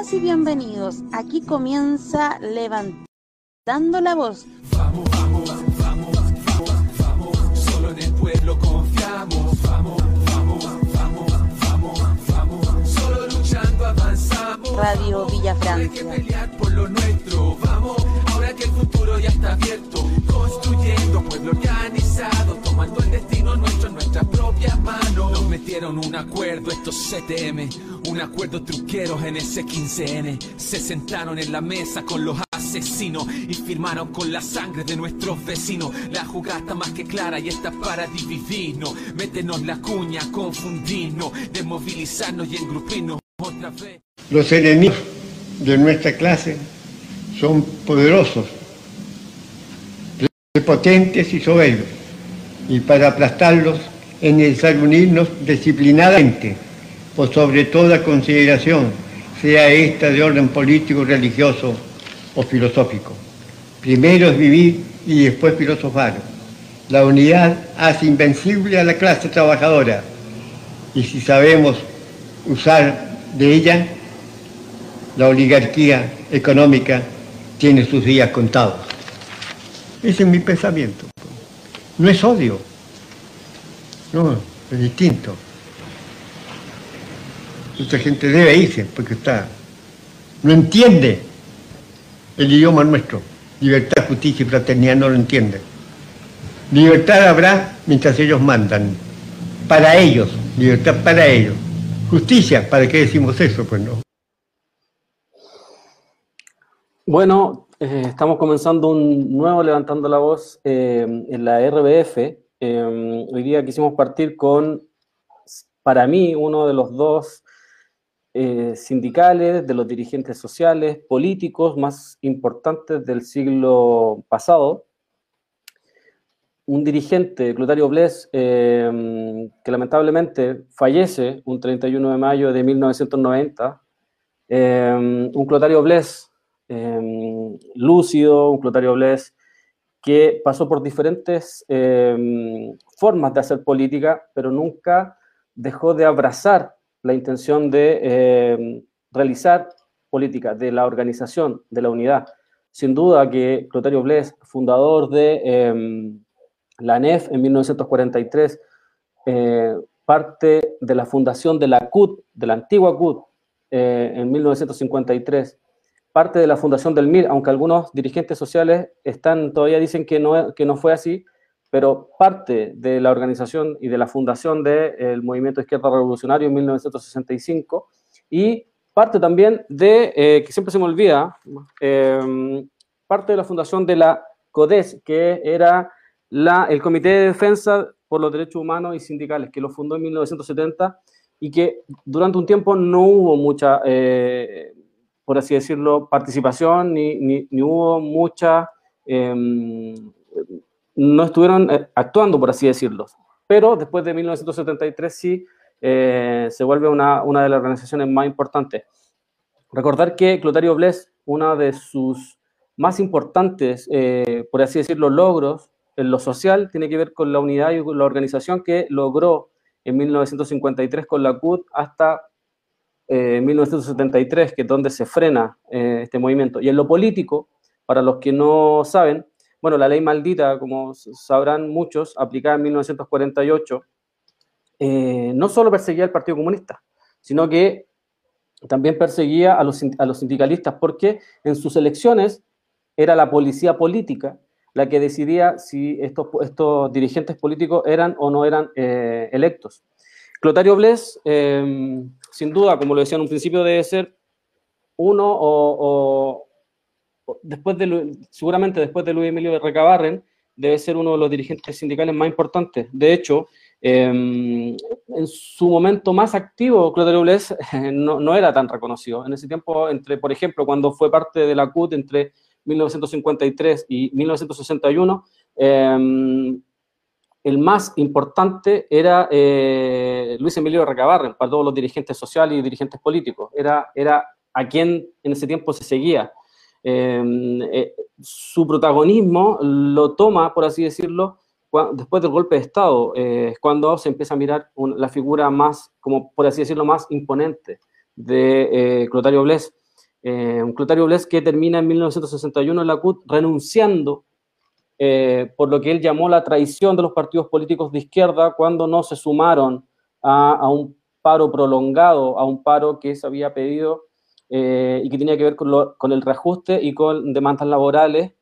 Bienvenidas y bienvenidos. Aquí comienza Levantando la Voz. Vamos, vamos, vamos, vamos, vamos. Solo en el pueblo confiamos. Vamos, vamos, vamos, vamos, vamos. Solo luchando avanzamos. Radio Villa Hay que Francia. pelear por lo nuestro. Abierto. Construyendo pueblo organizado. Tomando el destino nuestro en nuestras propias manos. Nos metieron un acuerdo estos CTM. Un acuerdo truqueros en ese 15N. Se sentaron en la mesa con los asesinos y firmaron con la sangre de nuestros vecinos. La jugada está más que clara y está para dividirnos. Métenos la cuña, confundirnos, desmovilizarnos y engrupirnos otra vez. Los enemigos de nuestra clase son poderosos, prepotentes y soberbios. Y para aplastarlos es necesario unirnos disciplinadamente, por sobre toda consideración, sea esta de orden político, religioso o filosófico. Primero es vivir y después filosofar. La unidad hace invencible a la clase trabajadora y si sabemos usar de ella, la oligarquía económica tiene sus días contados. Ese es mi pensamiento. No es odio, no, es distinto. Mucha gente debe irse porque está, no entiende el idioma nuestro. Libertad, justicia y fraternidad no lo entiende. Libertad habrá mientras ellos mandan. Para ellos, libertad para ellos. Justicia, ¿para qué decimos eso? Pues no. Bueno, eh, estamos comenzando un nuevo Levantando la Voz eh, en la RBF. Eh, hoy día quisimos partir con, para mí, uno de los dos sindicales, de los dirigentes sociales, políticos más importantes del siglo pasado. Un dirigente, Clotario Bles, que lamentablemente fallece un 31 de mayo de 1990. Eh, un Clotario Bles eh, lúcido, un Clotario Bles que pasó por diferentes eh, formas de hacer política, pero nunca dejó de abrazar la intención de eh, realizar política, de la organización, de la unidad. Sin duda que Clotario Bles, fundador de la ANEF en 1943, eh, parte de la fundación de la CUT, de la antigua CUT, eh, en 1953, parte de la fundación del MIR, aunque algunos dirigentes sociales están, todavía dicen que no, que no fue así, pero parte de la organización y de la fundación del movimiento de izquierda revolucionario en 1965 y parte también de, eh, que siempre se me olvida, eh, parte de la fundación de la CODES, que era la, el Comité de Defensa por los Derechos Humanos y Sindicales, que lo fundó en 1970 y que durante un tiempo no hubo mucha, eh, por así decirlo, participación, ni, ni, ni hubo mucha, eh, no estuvieron eh, actuando, por así decirlo. Pero después de 1973 sí eh, se vuelve una, una de las organizaciones más importantes. Recordar que Clotario Bles, una de sus más importantes, eh, por así decirlo, logros en lo social, tiene que ver con la unidad y con la organización que logró en 1953 con la CUT hasta eh, 1973, que es donde se frena eh, este movimiento. Y en lo político, para los que no saben, bueno, la ley maldita, como sabrán muchos, aplicada en 1948, eh, no solo perseguía al Partido Comunista, sino que también perseguía a los, a los sindicalistas, porque en sus elecciones era la policía política la que decidía si estos, estos dirigentes políticos eran o no eran eh, electos. Clotario Bles, eh, sin duda, como lo decía en un principio, debe ser uno o, después de, seguramente después de Luis Emilio Recabarren, debe ser uno de los dirigentes sindicales más importantes. De hecho, eh, en su momento más activo, Clotario Bles no, era tan reconocido. En ese tiempo, entre, por ejemplo, cuando fue parte de la CUT entre 1953 y 1961, eh, el más importante era eh, Luis Emilio Recabarren para todos los dirigentes sociales y dirigentes políticos. Era, era a quien en ese tiempo se seguía. Eh, su protagonismo lo toma, por así decirlo, después del golpe de Estado, es cuando se empieza a mirar la figura más, como por así decirlo, más imponente de Clotario Bles. Eh, un Clotario Bles que termina en 1961 en la CUT renunciando eh, por lo que él llamó la traición de los partidos políticos de izquierda cuando no se sumaron a, un paro prolongado, a un paro que se había pedido y que tenía que ver con, el reajuste y con demandas laborales,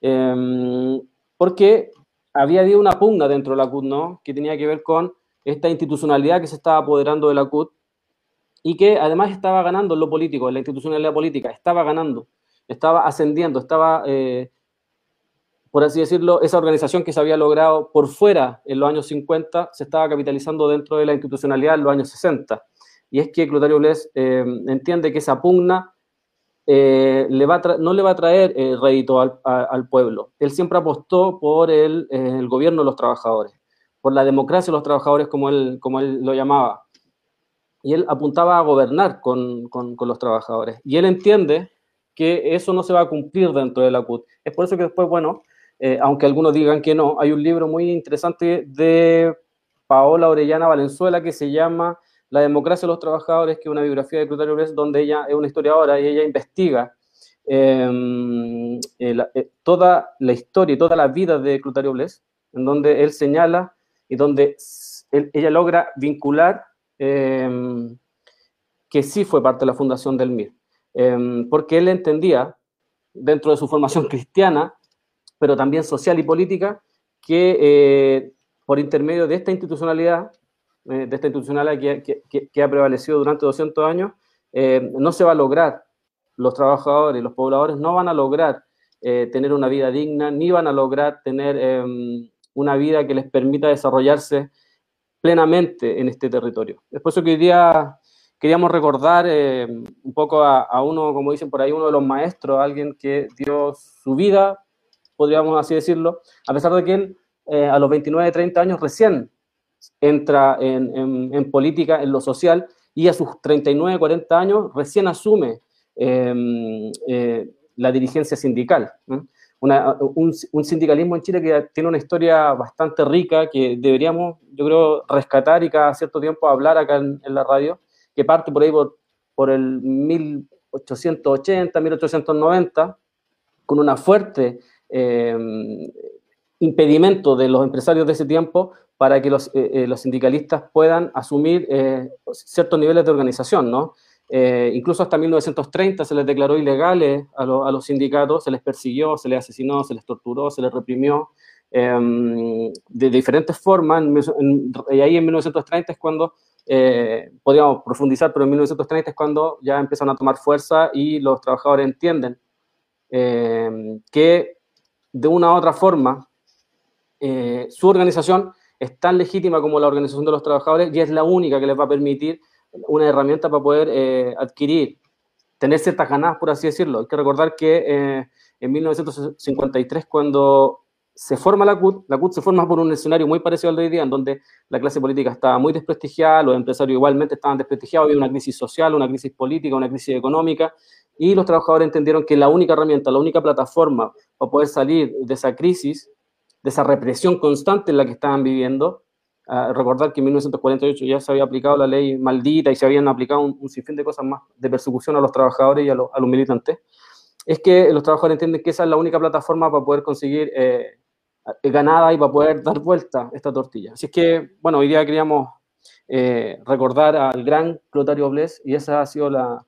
em, porque había habido una pugna dentro de la CUT, ¿no? Que tenía que ver con esta institucionalidad que se estaba apoderando de la CUT y que además estaba ganando en lo político, en la institucionalidad política, estaba ganando, estaba ascendiendo, estaba, eh, por así decirlo, esa organización que se había logrado por fuera en los años 50 se estaba capitalizando dentro de la institucionalidad en los años 60. Y es que Clotario Bles eh, entiende que esa pugna eh, le va no le va a traer rédito al, pueblo. Él siempre apostó por el, el gobierno de los trabajadores por la democracia de los trabajadores, como él, como él lo llamaba. Y él apuntaba a gobernar con, con, los trabajadores. Y él entiende que eso no se va a cumplir dentro de la CUT. Es por eso que después, bueno, eh, aunque algunos digan que no, hay un libro muy interesante de Paola Orellana Valenzuela que se llama La democracia de los trabajadores, que es una biografía de Clotario Bles, donde ella es una historiadora y ella investiga em, eh, toda la historia y toda la vida de Clotario Bles, en donde él señala y donde ella logra vincular em, que sí fue parte de la fundación del MIR, em, porque él entendía, dentro de su formación cristiana, pero también social y política, que eh, por intermedio de esta institucionalidad, eh, de esta institucionalidad que, ha prevalecido durante 200 años, em, no se va a lograr, los trabajadores los pobladores no van a lograr eh, tener una vida digna, ni van a lograr tener una vida que les permita desarrollarse plenamente en este territorio. Después que hoy día queríamos recordar eh, un poco a, uno, como dicen por ahí, uno de los maestros, alguien que dio su vida, podríamos así decirlo, a pesar de que él eh, a los 29, 30 años recién entra en, política, en lo social, y a sus 39, 40 años recién asume em, eh, la dirigencia sindical un, sindicalismo en Chile que tiene una historia bastante rica que deberíamos, yo creo, rescatar y cada cierto tiempo hablar acá en, la radio, que parte por ahí por, el 1880, 1890, con una fuerte impedimento de los empresarios de ese tiempo para que los, eh, eh, los sindicalistas puedan asumir eh, ciertos niveles de organización, ¿no? Eh, incluso hasta 1930 se les declaró ilegales a, los sindicatos, se les persiguió, se les asesinó, se les torturó, se les reprimió em, de, diferentes formas. y ahí en 1930 es cuando, eh, podríamos profundizar, pero en 1930 es cuando ya empiezan a tomar fuerza y los trabajadores entienden em, que de una u otra forma eh, su organización es tan legítima como la organización de los trabajadores y es la única que les va a permitir una herramienta para poder eh, adquirir, tener ciertas ganadas, por así decirlo. Hay que recordar que eh, en 1953, cuando se forma la CUT, la CUT se forma por un escenario muy parecido al de hoy día, en donde la clase política estaba muy desprestigiada, los empresarios igualmente estaban desprestigiados, había una crisis social, una crisis política, una crisis económica, y los trabajadores entendieron que la única herramienta, la única plataforma para poder salir de esa crisis, de esa represión constante en la que estaban viviendo, recordar que en 1948 ya se había aplicado la ley maldita y se habían aplicado un, sinfín de cosas más de persecución a los trabajadores y a, los militantes, es que los trabajadores entienden que esa es la única plataforma para poder conseguir eh, ganada y para poder dar vuelta esta tortilla. Así es que, bueno, hoy día queríamos eh, recordar al gran Clotario Bles y esa ha sido la,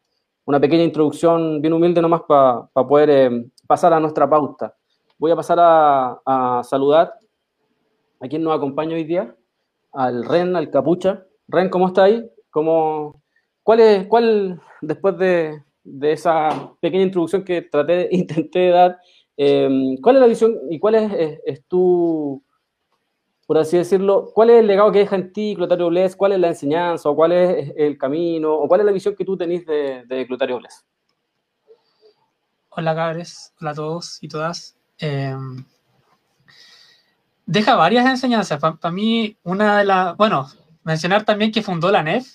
una pequeña introducción bien humilde nomás para poder eh, pasar a nuestra pauta. Voy a pasar a, a saludar a quien nos acompaña hoy día al Ren, al Capucha. Ren, ¿cómo está ahí? ¿Cómo, ¿Cuál es, cuál, después de, esa pequeña introducción que traté, intenté dar, em, cuál es la visión y cuál es, es, tu, por así decirlo, cuál es el legado que deja en ti Clotario Bles, cuál es la enseñanza, o cuál es el camino, o cuál es la visión que tú tenés de, de Clotario Bles? Hola, cabres. Hola a todos y todas. Em, deja varias enseñanzas. Para mí, una de las. Bueno, mencionar también que fundó la NEF.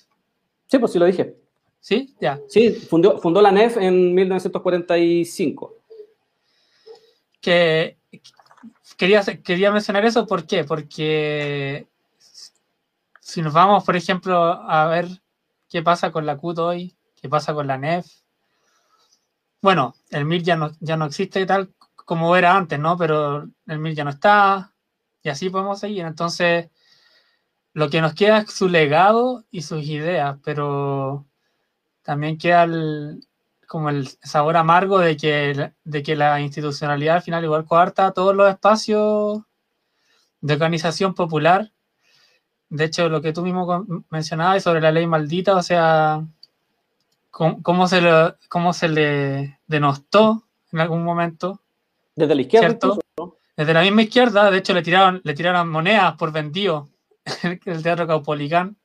Sí, pues sí lo dije. ¿Sí? Ya. Sí, fundó, fundó la NEF en 1945. Que quería, quería mencionar eso, ¿por qué? Porque si nos vamos, por ejemplo, a ver qué pasa con la CUT hoy, qué pasa con la NEF, bueno, el MIR ya no, ya no existe tal como era antes, ¿no? Pero el MIR ya no está, y así podemos seguir. Entonces, lo que nos queda es su legado y sus ideas, pero también queda el, como el sabor amargo de que, de que la institucionalidad al final igual coarta todos los espacios de organización popular. De hecho, lo que tú mismo mencionabas sobre la ley maldita, o sea, cómo, se, le, cómo se le denostó en algún momento. Desde la izquierda. Desde la misma izquierda, de hecho, le tiraron, le tiraron monedas por vendido en el Teatro Caupolicán.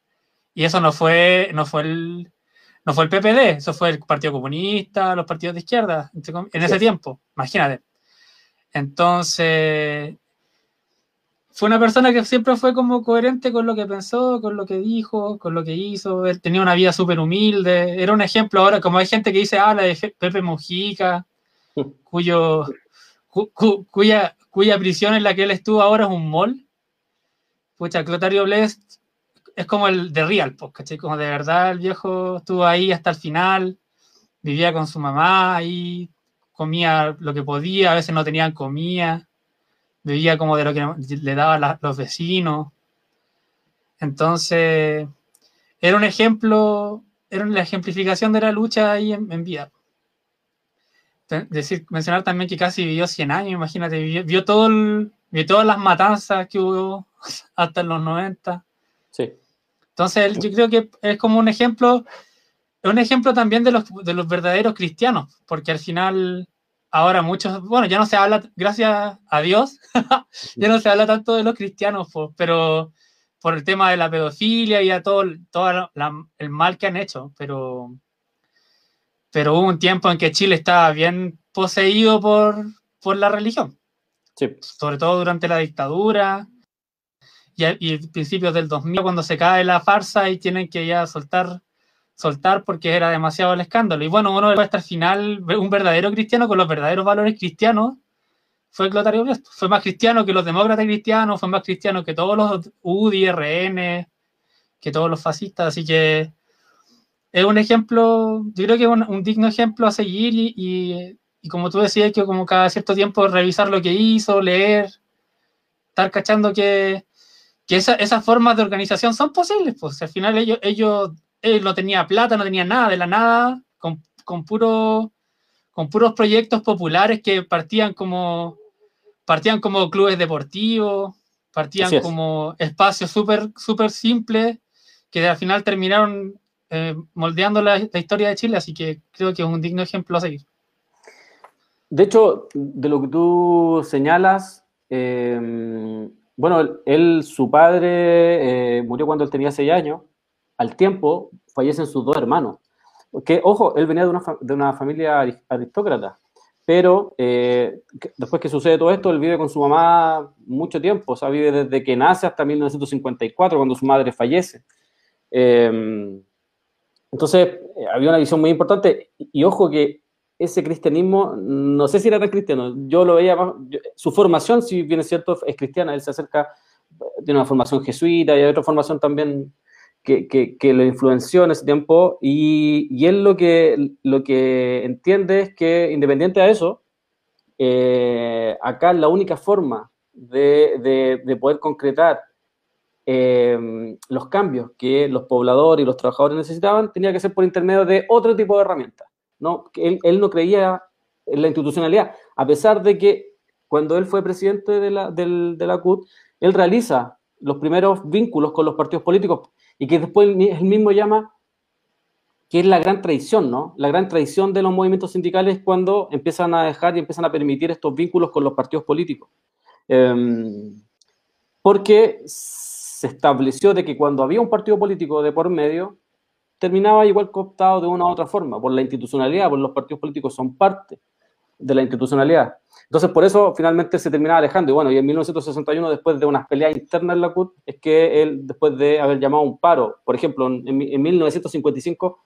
Y eso no fue, no fue el, no fue el PPD, eso fue el Partido Comunista, los partidos de izquierda, en ese tiempo, imagínate. Entonces, fue una persona que siempre fue como coherente con lo que pensó, con lo que dijo, con lo que hizo. Él tenía una vida súper humilde. Era un ejemplo ahora, como hay gente que dice, ah, la de Pepe Mujica, cuyo, cuya, cuya prisión en la que él estuvo ahora es un mall. Pucha, Clotario Blest es como el de Real, ¿cachai? Como de verdad el viejo estuvo ahí hasta el final, vivía con su mamá ahí, comía lo que podía, a veces no tenían comida, vivía como de lo que le daban los vecinos. Entonces, era un ejemplo, era la ejemplificación de la lucha ahí en, vida. Decir, mencionar también que casi vivió 100 años, imagínate, vio, todo vio todas las matanzas que hubo hasta los 90 entonces, yo creo que es como un ejemplo, un ejemplo también de los, de los verdaderos cristianos, porque al final, ahora muchos, bueno, ya no se habla, gracias a Dios, ya no se habla tanto de los cristianos, pero por el tema de la pedofilia y a todo, todo el mal que han hecho, pero, pero hubo un tiempo en que Chile estaba bien poseído por, por la religión. Sobre todo durante la dictadura, y, principios del 2000 cuando se cae la farsa y tienen que ya soltar soltar porque era demasiado el escándalo. Y bueno, uno hasta el final, un verdadero cristiano con los verdaderos valores cristianos fue Clotario Blest. Fue más cristiano que los demócratas cristianos, fue más cristiano que todos los UDI, RN, que todos los fascistas. Así que es un ejemplo, yo creo que es un, digno ejemplo a seguir y, y, como tú decías, que como cada cierto tiempo revisar lo que hizo, leer, estar cachando que que esas formas de organización son posibles, pues al final ellos, ellos, no tenían plata, no tenían nada, de la nada, con, con, puro, con puros proyectos populares que partían como, partían como clubes deportivos, partían como espacios súper super simples que al final terminaron eh, moldeando la, historia de Chile, así que creo que es un digno ejemplo a seguir. De hecho, de lo que tú señalas, eh, bueno, él, su padre eh, murió cuando él tenía seis años. Al tiempo fallecen sus dos hermanos. Que, ojo, él venía de una, de una familia aristócrata, pero eh, después que sucede todo esto, él vive con su mamá mucho tiempo, o sea, vive desde que nace hasta 1954, cuando su madre fallece. Em, entonces, eh, había una visión muy importante, y ojo que ese cristianismo, no sé si era tan cristiano, yo lo veía más, su formación, si bien es cierto, es cristiana, él se acerca, tiene una formación jesuita y hay otra formación también que, que, lo influenció en ese tiempo, y, y, él lo que, lo que entiende es que, independiente de eso, eh, acá la única forma de, de, poder concretar eh, los cambios que los pobladores y los trabajadores necesitaban tenía que ser por intermedio de otro tipo de herramientas. ¿No? Él, no creía en la institucionalidad, a pesar de que cuando él fue presidente de la, del, de la CUT, él realiza los primeros vínculos con los partidos políticos y que después él mismo llama que es la gran traición, ¿no? La gran traición de los movimientos sindicales cuando empiezan a dejar y empiezan a permitir estos vínculos con los partidos políticos. Em, porque se estableció de que cuando había un partido político de por medio, terminaba igual cooptado de una u otra forma, por la institucionalidad, por los partidos políticos son parte de la institucionalidad. Entonces, por eso finalmente se terminaba alejando. Y bueno, y en 1961, después de unas peleas internas en la CUT, es que él, después de haber llamado un paro, por ejemplo, en, 1955,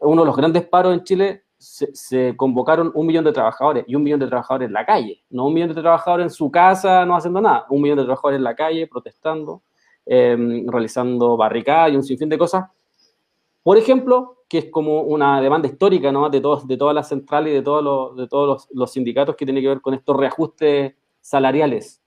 uno de los grandes paros en Chile, se, convocaron un millón de trabajadores y un millón de trabajadores en la calle, no un millón de trabajadores en su casa no haciendo nada, un millón de trabajadores en la calle protestando, em, realizando barricadas y un sinfín de cosas Por ejemplo, que es como una demanda histórica ¿no? de, todos, de todas las centrales y de todos, los, de todos los, sindicatos que tiene que ver con estos reajustes salariales.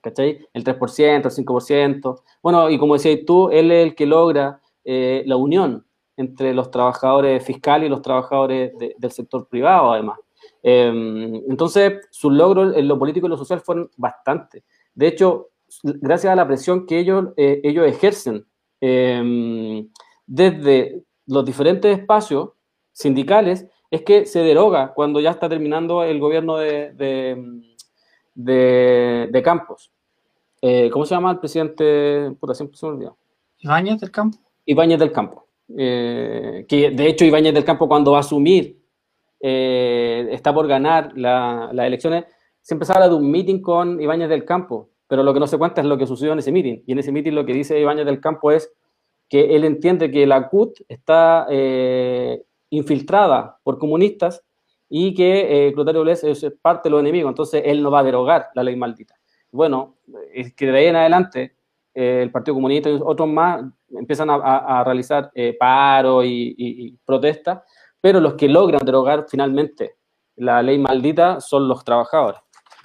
¿Cachai? El 3%, el 5%. Bueno, y como decías tú, él es el que logra eh, la unión entre los trabajadores fiscales y los trabajadores del sector privado, además. Em, entonces, sus logros en lo político y lo social fueron bastante. De hecho, gracias a la presión que ellos, eh, ellos ejercen em, desde los diferentes espacios sindicales, es que se deroga cuando ya está terminando el gobierno de, de, Campos. Eh, ¿Cómo se llama el presidente? Puta, siempre se me olvidó. Ibáñez del Campo. Ibáñez del Campo. Eh, que de hecho Ibáñez del Campo cuando va a asumir, eh, está por ganar las elecciones, siempre se habla de un meeting con Ibáñez del Campo, pero lo que no se cuenta es lo que sucedió en ese meeting. Y en ese meeting lo que dice Ibáñez del Campo es que él entiende que la CUT está eh, infiltrada por comunistas y que Clotario Bles es parte de los enemigos, entonces él no va a derogar la ley maldita. Bueno, es que de ahí en adelante el Partido Comunista y otros más empiezan a, realizar eh, paro y, protestas, pero los que logran derogar finalmente la ley maldita son los trabajadores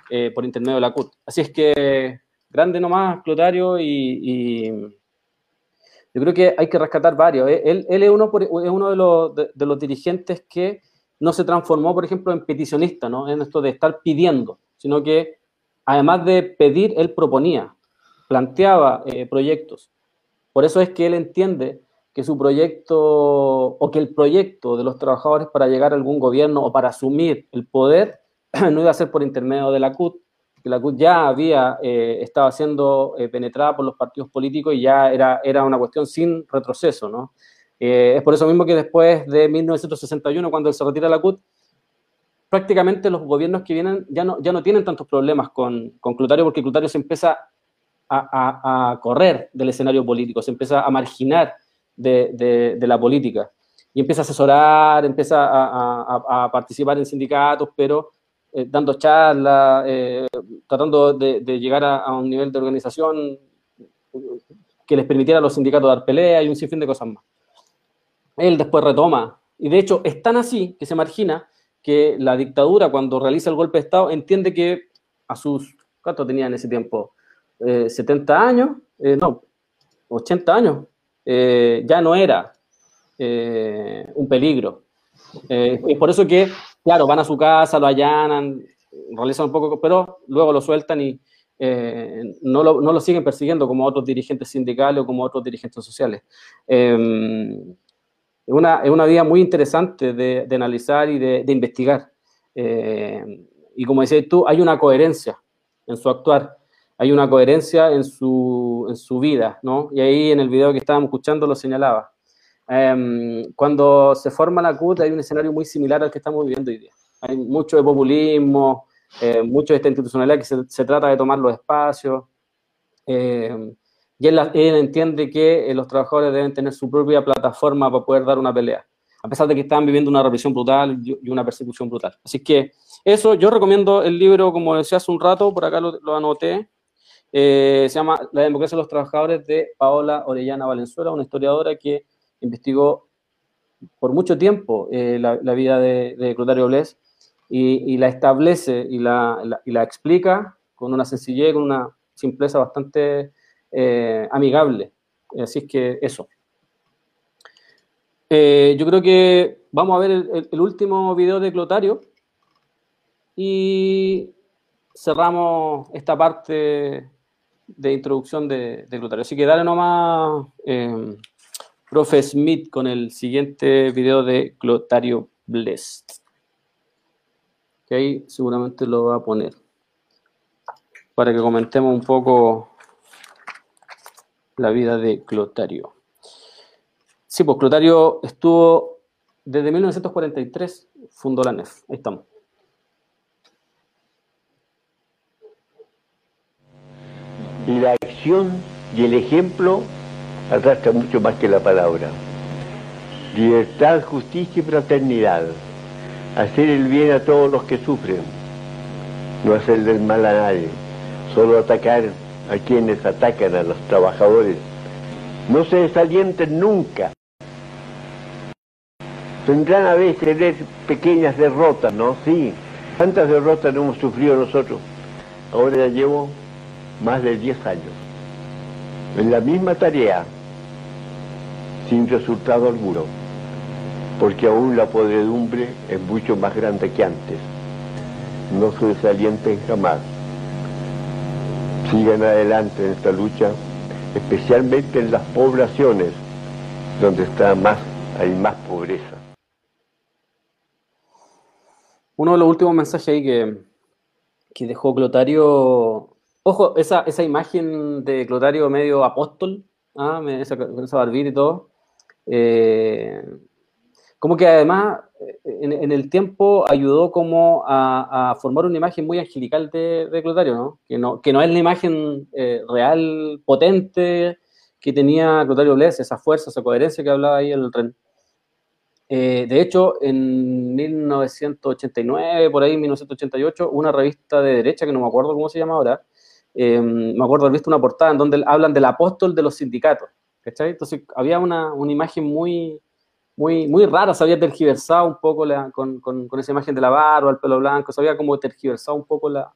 eh, por intermedio de la CUT. Así es que grande nomás, Clotario, y, yo creo que hay que rescatar varios. Eh, él, es uno, es uno de, los, de, los dirigentes que no se transformó, por ejemplo, en peticionista, ¿no? En esto de estar pidiendo, sino que además de pedir, él proponía, planteaba proyectos. Por eso es que él entiende que su proyecto o que el proyecto de los trabajadores para llegar a algún gobierno o para asumir el poder no iba a ser por intermedio de la CUT, que la CUT ya había eh, estado siendo eh, penetrada por los partidos políticos y ya era, era una cuestión sin retroceso, ¿no? Eh, es por eso mismo que después de 1961, cuando se retira la CUT, prácticamente los gobiernos que vienen ya no, ya no tienen tantos problemas con, con Clutario, porque Clutario se empieza a, correr del escenario político, se empieza a marginar de, la política y empieza a asesorar, empieza a, participar en sindicatos, pero eh, dando charlas, eh, tratando de, llegar a, un nivel de organización que les permitiera a los sindicatos dar pelea y un sinfín de cosas más. Él después retoma, y de hecho es tan así que se margina que la dictadura cuando realiza el golpe de Estado entiende que a sus, ¿cuánto tenía en ese tiempo? 70 eh, años, no, 80 años, ya no era un peligro. es por eso que, claro, van a su casa, lo allanan, realizan un poco, pero luego lo sueltan y no lo, no, lo, siguen persiguiendo como otros dirigentes sindicales o como otros dirigentes sociales. es, una, es una vía muy interesante de, de analizar y de, de investigar. y como decías tú, hay una coherencia en su actuar hay una coherencia en su, en su vida, ¿no? Y ahí en el video que estábamos escuchando lo señalaba. Em, cuando se forma la CUT hay un escenario muy similar al que estamos viviendo hoy día. Hay mucho de populismo, eh, mucho de esta institucionalidad que se, se, trata de tomar los espacios. Em, y él, entiende que eh, los trabajadores deben tener su propia plataforma para poder dar una pelea, a pesar de que están viviendo una represión brutal y una persecución brutal. Así que eso, yo recomiendo el libro, como decía hace un rato, por acá lo, lo anoté, eh, se llama La democracia de los trabajadores de Paola Orellana Valenzuela, una historiadora que investigó por mucho tiempo eh, la, vida de, Clotario Bles y, la establece y la, explica con una sencillez, con una simpleza bastante eh, amigable. Así es que eso. yo creo que vamos a ver el, último video de Clotario y cerramos esta parte de introducción de, de glutario. Así que dale nomás, eh, profe Smith, con el siguiente video de Clotario Blessed. Que ahí seguramente lo va a poner. Para que comentemos un poco la vida de Clotario. Sí, pues Clotario estuvo desde 1943, fundó la NEF. Ahí estamos. la acción y el ejemplo arrastra mucho más que la palabra. Libertad, justicia y fraternidad. Hacer el bien a todos los que sufren. No hacer del mal a nadie. Solo atacar a quienes atacan a los trabajadores. No se desalienten nunca. Tendrán a veces pequeñas derrotas, ¿no? Sí. ¿Cuántas derrotas hemos sufrido nosotros? Ahora ya llevo más de 10 años en la misma tarea, sin resultado alguno, porque aún la podredumbre es mucho más grande que antes. No se desalienten jamás. Sigan adelante en esta lucha, especialmente en las poblaciones donde está más, hay más pobreza. Uno de los últimos mensajes ahí que, que dejó Clotario Ojo, esa, esa imagen de Clotario medio apóstol, ¿ah? con esa barbita y todo, eh, como que además en, el tiempo ayudó como a, formar una imagen muy angelical de, Clotario, ¿no? Que, ¿no? que no es la imagen eh, real, potente que tenía Clotario Bles, esa fuerza, esa coherencia que hablaba ahí en el tren. Eh, de hecho, en 1989, por ahí, 1988, una revista de derecha, que no me acuerdo cómo se llama ahora, Em, me acuerdo haber visto una portada en donde hablan del apóstol de los sindicatos, ¿cachai? Entonces había una, una imagen muy, muy, muy rara, se había tergiversado un poco la, con, con, con, esa imagen de la barba, el pelo blanco, se había como tergiversado un poco la,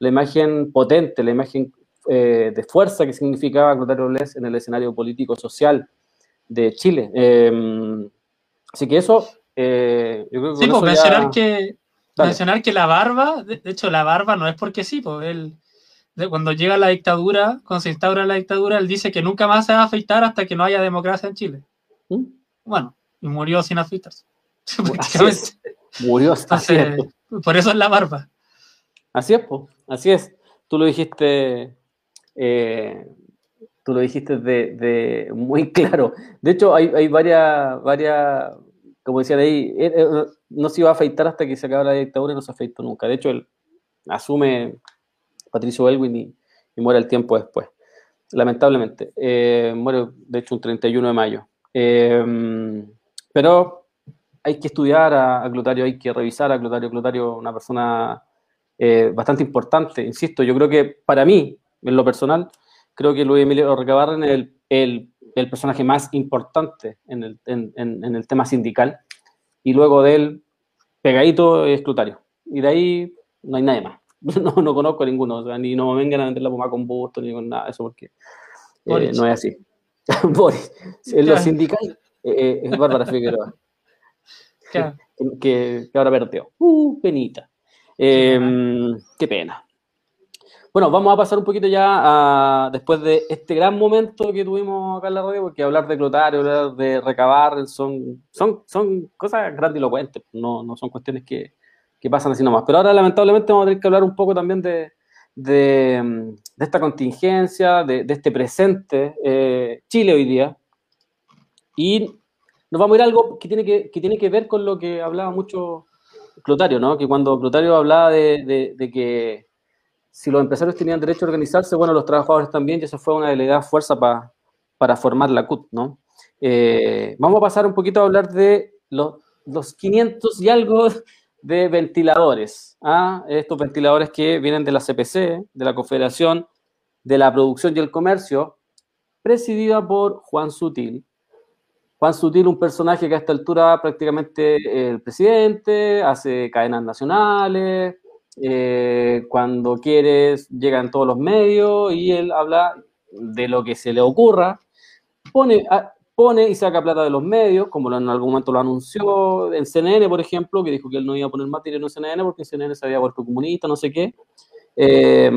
la imagen potente, la imagen eh, de fuerza que significaba Clotario Bles en el escenario político-social de Chile. Eh, así que eso, eh, yo creo que... Sí, pues mencionar, que, mencionar que la barba, de, hecho la barba no es porque sí, pues él cuando llega la dictadura, cuando se instaura la dictadura, él dice que nunca más se va a afeitar hasta que no haya democracia en Chile. ¿Mm? Bueno, y murió sin afeitarse. Murió así Por eso es la barba. Así es, así es. Tú lo dijiste, eh, tú lo dijiste de, muy claro. De hecho, hay, varias, varias, como decía de ahí, eh, eh, no se iba a afeitar hasta que se acabara la dictadura y no se afeitó nunca. De hecho, él asume Patricio Elwin y, muere el tiempo después. Lamentablemente. Eh, muere, de hecho, un 31 de mayo. Eh, pero hay que estudiar a, a, hay que revisar a Clotario. Clotario, una persona eh, bastante importante. Insisto, yo creo que para mí, en lo personal, creo que Luis Emilio Recabarren es el, el, personaje más importante en el, en el tema sindical. Y luego de él, pegadito, es Clotario. Y de ahí no hay nadie más. no, no conozco a ninguno, o sea, ni no me vengan a vender la pomada con Boston ni con nada de eso, porque eh, no es así. Boris, en los sindicales eh, eh, es Bárbara Figueroa. Que, que, ahora perdió. Uh, penita. Em, qué pena. Bueno, vamos a pasar un poquito ya a, después de este gran momento que tuvimos acá en la radio, porque hablar de Clotario, hablar de recabar, son, son, son cosas grandilocuentes, no, no son cuestiones que, que pasan así nomás. Pero ahora, lamentablemente, vamos a tener que hablar un poco también de, de, esta contingencia, de, este presente eh, Chile hoy día. Y nos vamos a ir a algo que tiene que, que tiene que ver con lo que hablaba mucho Clotario, ¿no? Que cuando Clotario hablaba de, de, que si los empresarios tenían derecho a organizarse, bueno, los trabajadores también, y eso fue una de las fuerza para formar la CUT, ¿no? Eh, vamos a pasar un poquito a hablar de los, los 500 y algo de ventiladores. ¿ah? Estos ventiladores que vienen de la CPC, de la Confederación de la Producción y el Comercio, presidida por Juan Sutil. Juan Sutil, un personaje que a esta altura prácticamente el presidente, hace cadenas nacionales, eh, cuando quieres llegan todos los medios y él habla de lo que se le ocurra, pone, pone y saca plata de los medios, como en algún momento lo anunció en CNN, por ejemplo, que dijo que él no iba a poner más dinero en CNN porque CNN se había vuelto comunista, no sé qué. Eh,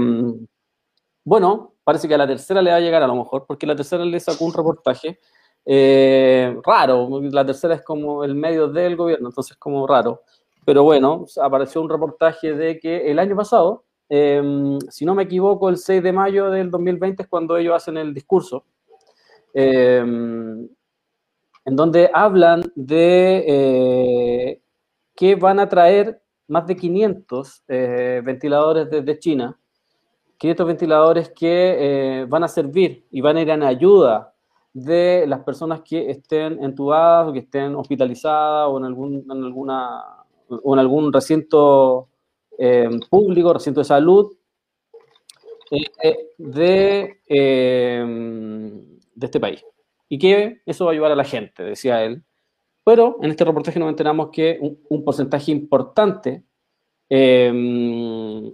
bueno, parece que a la tercera le va a llegar a lo mejor, porque la tercera le sacó un reportaje eh, raro. La tercera es como el medio del gobierno, entonces es como raro. Pero bueno, apareció un reportaje de que el año pasado, eh, si no me equivoco, el 6 de mayo del 2020 es cuando ellos hacen el discurso Em, en donde hablan de eh, que van a traer más de 500 eh, ventiladores desde China, 500 ventiladores que eh, van a servir y van a ir en ayuda de las personas que estén entubadas o que estén hospitalizadas o en algún, en alguna, o en algún recinto público, recinto de salud, de de este país. Y que eso va a ayudar a la gente, decía él. Pero en este reportaje nos enteramos que un, porcentaje importante em,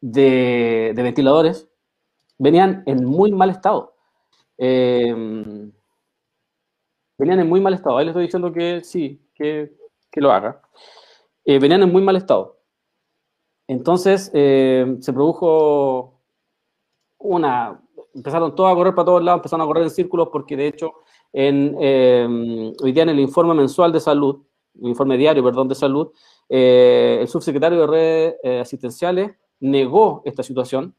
de, ventiladores venían en muy mal estado. Em, venían en muy mal estado. Ahí le estoy diciendo que sí, que, lo haga. Eh, venían en muy mal estado. Entonces em, se produjo una... Empezaron todos a correr para todos lados, empezaron a correr en círculos porque de hecho en, hoy día en el informe mensual de salud, el informe diario, perdón, de salud, eh, el subsecretario de redes eh, asistenciales negó esta situación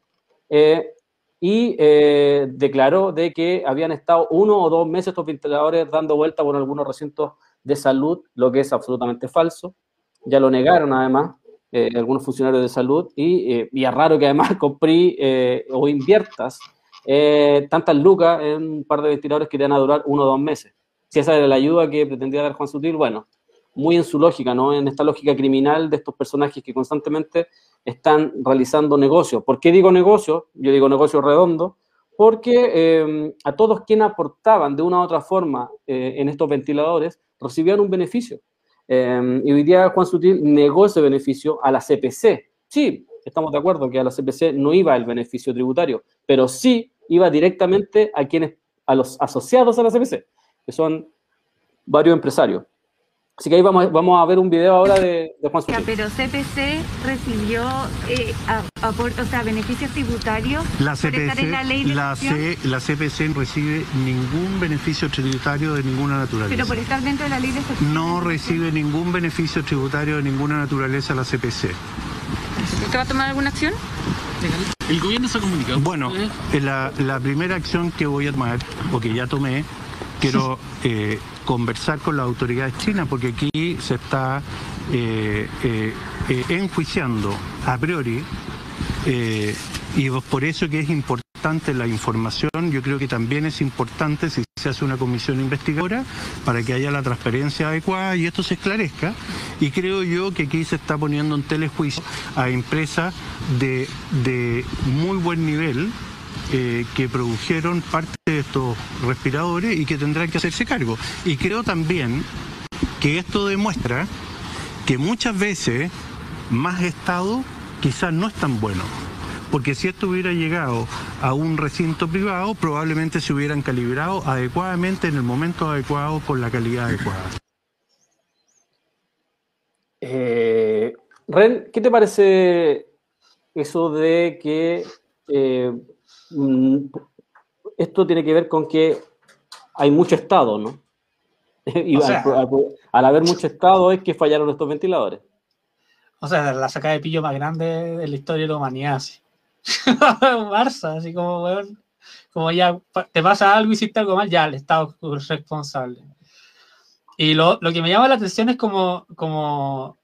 eh, y declaró de que habían estado uno o dos meses estos ventiladores dando vuelta por algunos recintos de salud, lo que es absolutamente falso. Ya lo negaron además algunos funcionarios de salud y, y, es raro que además comprí o inviertas tantas lucas en un par de ventiladores que te van a durar uno o dos meses. Si esa era la ayuda que pretendía dar Juan Sutil, bueno, muy en su lógica, ¿no? En esta lógica criminal de estos personajes que constantemente están realizando negocios. ¿Por qué digo negocio? Yo digo negocio redondo, porque eh, a todos quienes aportaban de una u otra forma eh, en estos ventiladores recibían un beneficio. Eh, y hoy día Juan Sutil negó ese beneficio a la CPC. Sí, estamos de acuerdo que a la CPC no iba el beneficio tributario, pero sí iba directamente a quienes, a los asociados a la CPC, que son varios empresarios. Así que ahí vamos, vamos a ver un video ahora de, Juan Sutil. Pero CPC recibió eh, o sea, beneficios tributarios. La CPC, la, ley la, C, la CPC recibe ningún beneficio tributario de ninguna naturaleza. Pero por estar dentro de la ley de No recibe ningún beneficio tributario de ninguna naturaleza la CPC. ¿Usted va a tomar alguna acción? El gobierno se ha comunicado. Bueno, eh, la, la primera acción que voy a tomar, o que ya tomé, quiero eh, conversar con las autoridades chinas porque aquí se está eh, eh, enjuiciando a priori y por eso que es importante la información, yo creo que también es importante si se hace una comisión investigadora para que haya la transparencia adecuada y esto se esclarezca. Y creo yo que aquí se está poniendo en telejuicio a empresas de, de muy buen nivel eh, que produjeron parte de estos respiradores y que tendrán que hacerse cargo. Y creo también que esto demuestra que muchas veces más Estado quizás no es tan bueno. Porque si esto hubiera llegado a un recinto privado, probablemente se hubieran calibrado adecuadamente en el momento adecuado con la calidad adecuada. Eh, Ren, ¿qué te parece eso de que eh, Mm, esto tiene que ver con que hay mucho Estado, ¿no? y al, haber mucho Estado es que fallaron estos ventiladores. O sea, la sacada de pillo más grande de la historia de la humanidad, así. Barça, así como, como ya te pasa algo, y hiciste algo mal, ya el Estado es responsable. Y lo, lo, que me llama la atención es como, como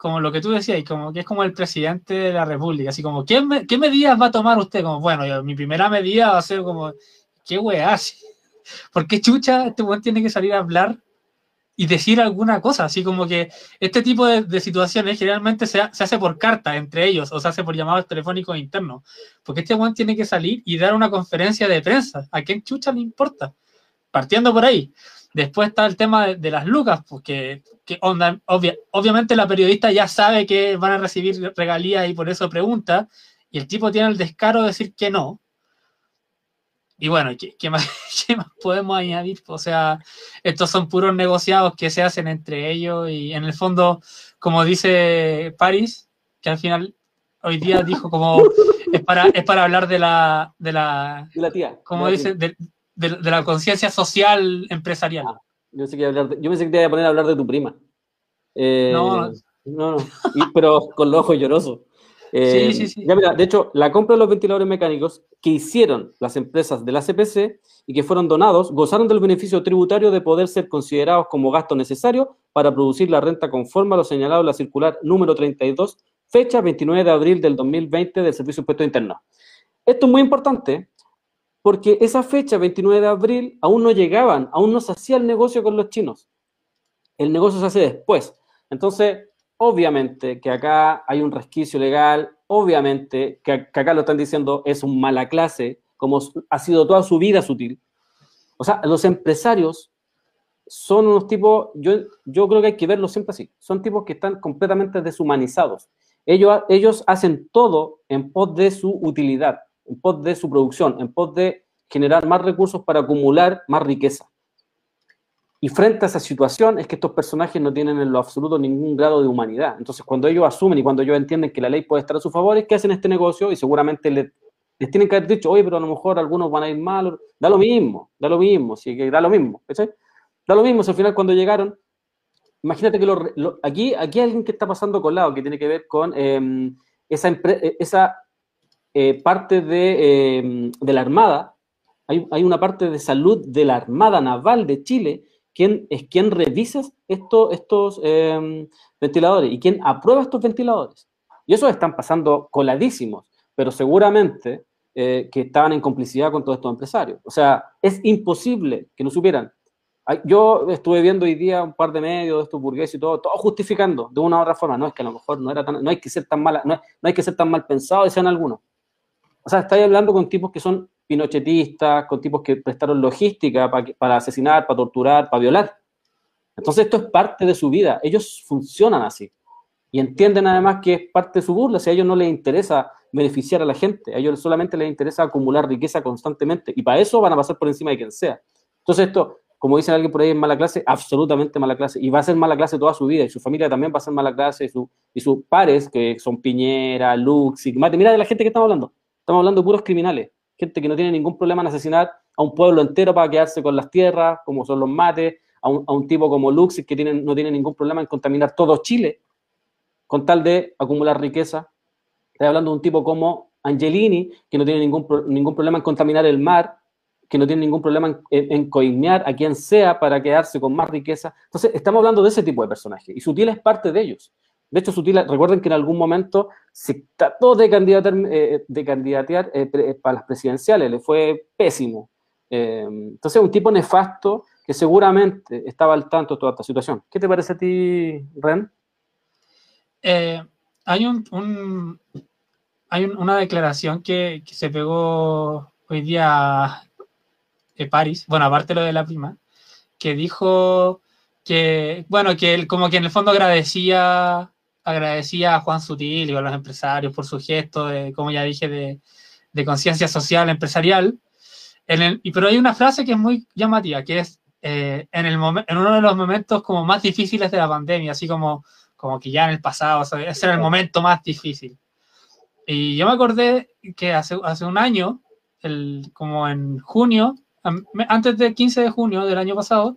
como lo que tú decías, como que es como el presidente de la República, así como, ¿qué, qué medidas va a tomar usted? Como, bueno, mi primera medida va a ser como, ¿qué weá? ¿Por qué chucha este weón tiene que salir a hablar y decir alguna cosa? Así como que este tipo de, situaciones generalmente se, se, hace por carta entre ellos o se hace por llamados telefónicos internos. Porque este weón tiene que salir y dar una conferencia de prensa. ¿A quién chucha le importa? Partiendo por ahí. Después está el tema de, las lucas, porque que onda, obviamente la periodista ya sabe que van a recibir regalías y por eso pregunta, y el tipo tiene el descaro de decir que no. Y bueno, ¿qué, más, podemos añadir? O sea, estos son puros negociados que se hacen entre ellos y en el fondo, como dice Paris, que al final hoy día dijo como es para, es para hablar de la, de la, de la tía. Como dice, de, la conciencia social empresarial. Ah, yo, pensé que te iba a poner a hablar de tu prima. Eh, no, no, no. pero con los ojos llorosos. Eh, sí, sí, sí. Ya mira, de hecho, la compra de los ventiladores mecánicos que hicieron las empresas de la CPC y que fueron donados gozaron del beneficio tributario de poder ser considerados como gasto necesario para producir la renta conforme a lo señalado en la circular número 32, fecha 29 de abril del 2020 del Servicio de Impuestos Internos. Esto es muy importante porque esa fecha, 29 de abril, aún no llegaban, aún no se hacía el negocio con los chinos. El negocio se hace después. Entonces, obviamente que acá hay un resquicio legal, obviamente que, acá lo están diciendo es un mala clase, como ha sido toda su vida sutil. O sea, los empresarios son unos tipos, yo, yo creo que hay que verlos siempre así, son tipos que están completamente deshumanizados. Ellos, ellos hacen todo en pos de su utilidad, en pos de su producción, en pos de generar más recursos para acumular más riqueza. Y frente a esa situación es que estos personajes no tienen en lo absoluto ningún grado de humanidad. Entonces, cuando ellos asumen y cuando ellos entienden que la ley puede estar a su favor, es que hacen este negocio y seguramente les, tienen que haber dicho, oye, pero a lo mejor algunos van a ir mal. Da lo mismo, da lo mismo, sí, que da lo mismo. Da lo mismo al final cuando llegaron, imagínate que aquí, aquí hay alguien que está pasando colado, que tiene que ver con em, esa, esa eh, parte de, em, de, la Armada, hay, hay, una parte de salud de la Armada Naval de Chile quién es quien revisa esto, estos em, ventiladores y quién aprueba estos ventiladores. Y esos están pasando coladísimos, pero seguramente eh, que estaban en complicidad con todos estos empresarios. O sea, es imposible que no supieran. Yo estuve viendo hoy día un par de medios de estos burgueses y todo, todo justificando de una u otra forma. No es que a lo mejor no era no hay que ser tan mala, no, hay que ser tan mal pensado, decían algunos. O sea, estáis hablando con tipos que son pinochetistas, con tipos que prestaron logística para, asesinar, para torturar, para violar. Entonces esto es parte de su vida. Ellos funcionan así. Y entienden además que es parte de su burla. Si a ellos no les interesa beneficiar a la gente, a ellos solamente les interesa acumular riqueza constantemente. Y para eso van a pasar por encima de quien sea. Entonces esto, como dicen alguien por ahí, es mala clase, absolutamente mala clase. Y va a ser mala clase toda su vida. Y su familia también va a ser mala clase. Y, su, y sus pares, que son Piñera, Lux, Mate. Mira de la gente que estamos hablando. Estamos hablando de puros criminales gente que no tiene ningún problema en asesinar a un pueblo entero para quedarse con las tierras, como son los mates, a un, tipo como Luxis que no tiene ningún problema en contaminar todo Chile con tal de acumular riqueza. Estoy hablando de un tipo como Angelini, que no tiene ningún, ningún problema en contaminar el mar, que no tiene ningún problema en, en, a quien sea para quedarse con más riqueza. Entonces, estamos hablando de ese tipo de personajes y Sutil es parte de ellos. De hecho, Sutil, recuerden que en algún momento se trató de candidatear, eh, de candidatear eh, eh, para las presidenciales, le fue pésimo. entonces, un tipo nefasto que seguramente estaba al tanto de toda esta situación. ¿Qué te parece a ti, Ren? hay un, hay una declaración que, se pegó hoy día en París, bueno, aparte lo de la prima, que dijo que, bueno, que él como que en el fondo agradecía agradecía a Juan Sutil y a los empresarios por su gesto, de, como ya dije, de, de conciencia social empresarial. En el, pero hay una frase que es muy llamativa, que es eh, en, el en uno de los momentos como más difíciles de la pandemia, así como, como que ya en el pasado, ese era el momento más difícil. Y yo me acordé que hace, hace un año, el, como en junio, antes del 15 de junio del año pasado,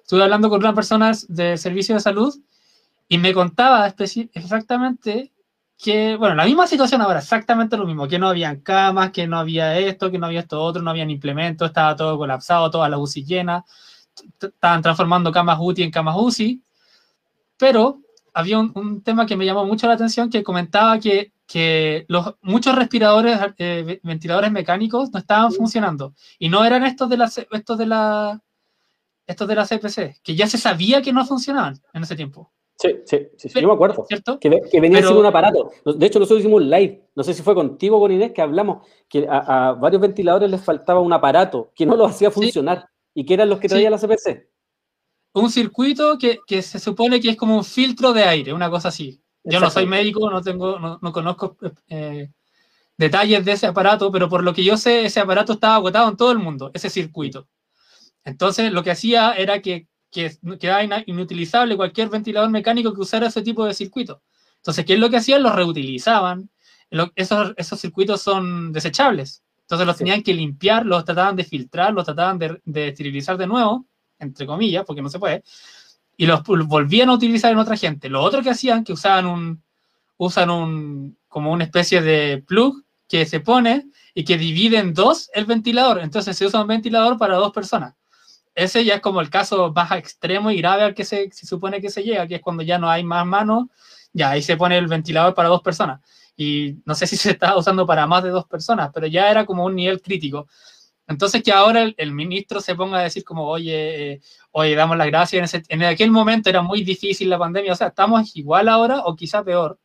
estuve hablando con una persona de servicio de salud y me contaba exactamente que, bueno, la misma situación ahora, exactamente lo mismo, que no habían camas, que no había esto, que no había esto otro, no habían implementos, estaba todo colapsado, todas las UCI llenas, estaban transformando camas UTI en camas UCI, pero había un, tema que me llamó mucho la atención que comentaba que, que los, muchos respiradores, eh, ventiladores mecánicos no estaban funcionando y no eran estos de la, estos de la, estos de la CPC, que ya se sabía que no funcionaban en ese tiempo. Sí, sí, sí, yo me acuerdo. ¿cierto? Que, venía Pero, un aparato. De hecho, nosotros hicimos un live, no sé si fue contigo o con Inés, que hablamos que a, varios ventiladores les faltaba un aparato que no lo hacía funcionar y que eran los que traía la CPC. Un circuito que, que, se supone que es como un filtro de aire, una cosa así. Yo no soy médico, no, tengo, no, no conozco eh, detalles de ese aparato, pero por lo que yo sé, ese aparato estaba agotado en todo el mundo, ese circuito. Entonces, lo que hacía era que que quedaba inutilizable cualquier ventilador mecánico que usara ese tipo de circuito. Entonces, ¿qué es lo que hacían? Los reutilizaban. esos, esos circuitos son desechables. Entonces los tenían que limpiar, los trataban de filtrar, los trataban de, esterilizar de nuevo, entre comillas, porque no se puede, y los volvían a utilizar en otra gente. Lo otro que hacían, que usaban un, usan un, como una especie de plug que se pone y que divide en dos el ventilador. Entonces se usa un ventilador para dos personas ese ya es como el caso más extremo y grave al que se, supone que se llega, que es cuando ya no hay más manos, ya ahí se pone el ventilador para dos personas. Y no sé si se está usando para más de dos personas, pero ya era como un nivel crítico. Entonces que ahora el, ministro se ponga a decir como, oye, eh, oye, damos las gracias. En, aquel momento era muy difícil la pandemia, o sea, estamos igual ahora o quizá peor,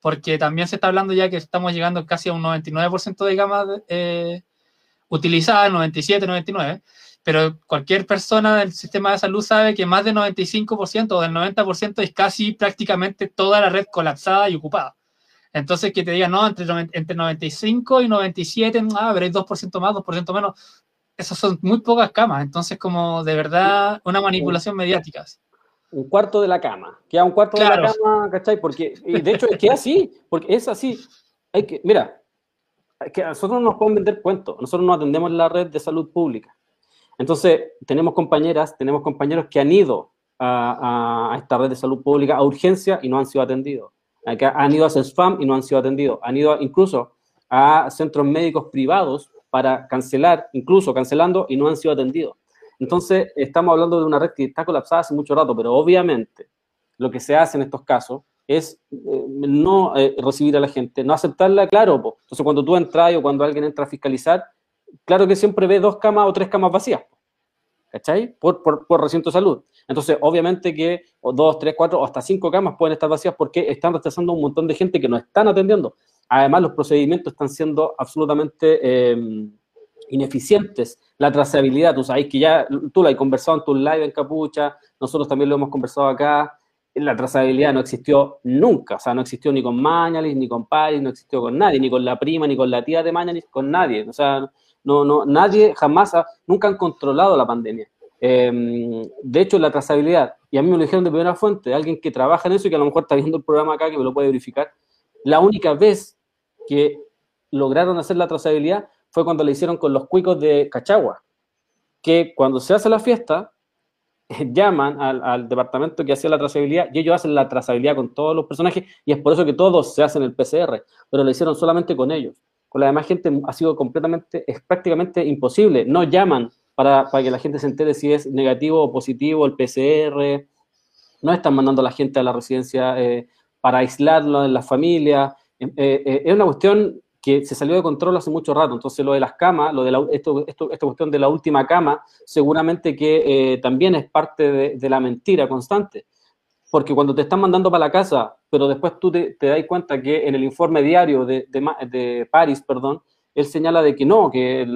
porque también se está hablando ya que estamos llegando casi a un 99% de gama eh, utilizada, 97, 99 pero cualquier persona del sistema de salud sabe que más del 95% o del 90% es casi prácticamente toda la red colapsada y ocupada. Entonces, que te digan, no, entre, entre 95 y 97, ah, veréis 2% más, 2% menos. Esas son muy pocas camas. Entonces, como de verdad, una manipulación mediática. Un cuarto de la cama. Queda un cuarto de la cama, ¿cachai? Porque, y de hecho, es que así, porque es así. Hay que, mira, que nosotros no nos podemos vender cuentos. Nosotros no atendemos la red de salud pública. Entonces, tenemos compañeras, tenemos compañeros que han ido a, esta red de salud pública a urgencia y no han sido atendidos han ido a spam y no han sido atendidos. Han ido incluso a centros médicos privados para cancelar, incluso cancelando, y no han sido atendidos. Entonces, estamos hablando de una red que está colapsada hace mucho rato, pero obviamente lo que se hace en estos casos es eh, no eh, recibir a la gente, no aceptarla, claro. Entonces, cuando tú entras o cuando alguien entra a fiscalizar, claro que siempre ve dos camas o tres camas vacías. ¿cachai? Por, por, por, recinto de salud. Entonces, obviamente que dos, tres, cuatro o hasta cinco camas pueden estar vacías porque están rechazando un montón de gente que no están atendiendo. Además, los procedimientos están siendo absolutamente em, ineficientes. La trazabilidad, tú sabes que ya tú la has conversado en tu live en Capucha, nosotros también lo hemos conversado acá. La trazabilidad no existió nunca, o sea, no existió ni con Mañalis, ni con Paris, no existió con nadie, ni con la prima, ni con la tía de Mañalis, con nadie. O sea, no, no, nadie jamás, nunca han controlado la pandemia. Em, de hecho, la trazabilidad, y a mí me lo dijeron de primera fuente, alguien que trabaja en eso y que a lo mejor está viendo el programa acá, que me lo puede verificar, la única vez que lograron hacer la trazabilidad fue cuando le hicieron con los cuicos de Cachagua, que cuando se hace la fiesta, llaman al, al, departamento que hacía la trazabilidad y ellos hacen la trazabilidad con todos los personajes y es por eso que todos se hacen el PCR, pero lo hicieron solamente con ellos con la demás gente ha sido completamente, es prácticamente imposible. No llaman para, que la gente se entere si es negativo o positivo el PCR. No están mandando a la gente a la residencia eh, para aislarlo en la familia. Eh, eh, es una cuestión que se salió de control hace mucho rato. Entonces, lo de las camas, lo de la, esto, esto, esta cuestión de la última cama, seguramente que también es parte de la mentira constante porque cuando te están mandando para la casa, pero después tú te, das cuenta que en el informe diario de, de, París, perdón, él señala de que no, que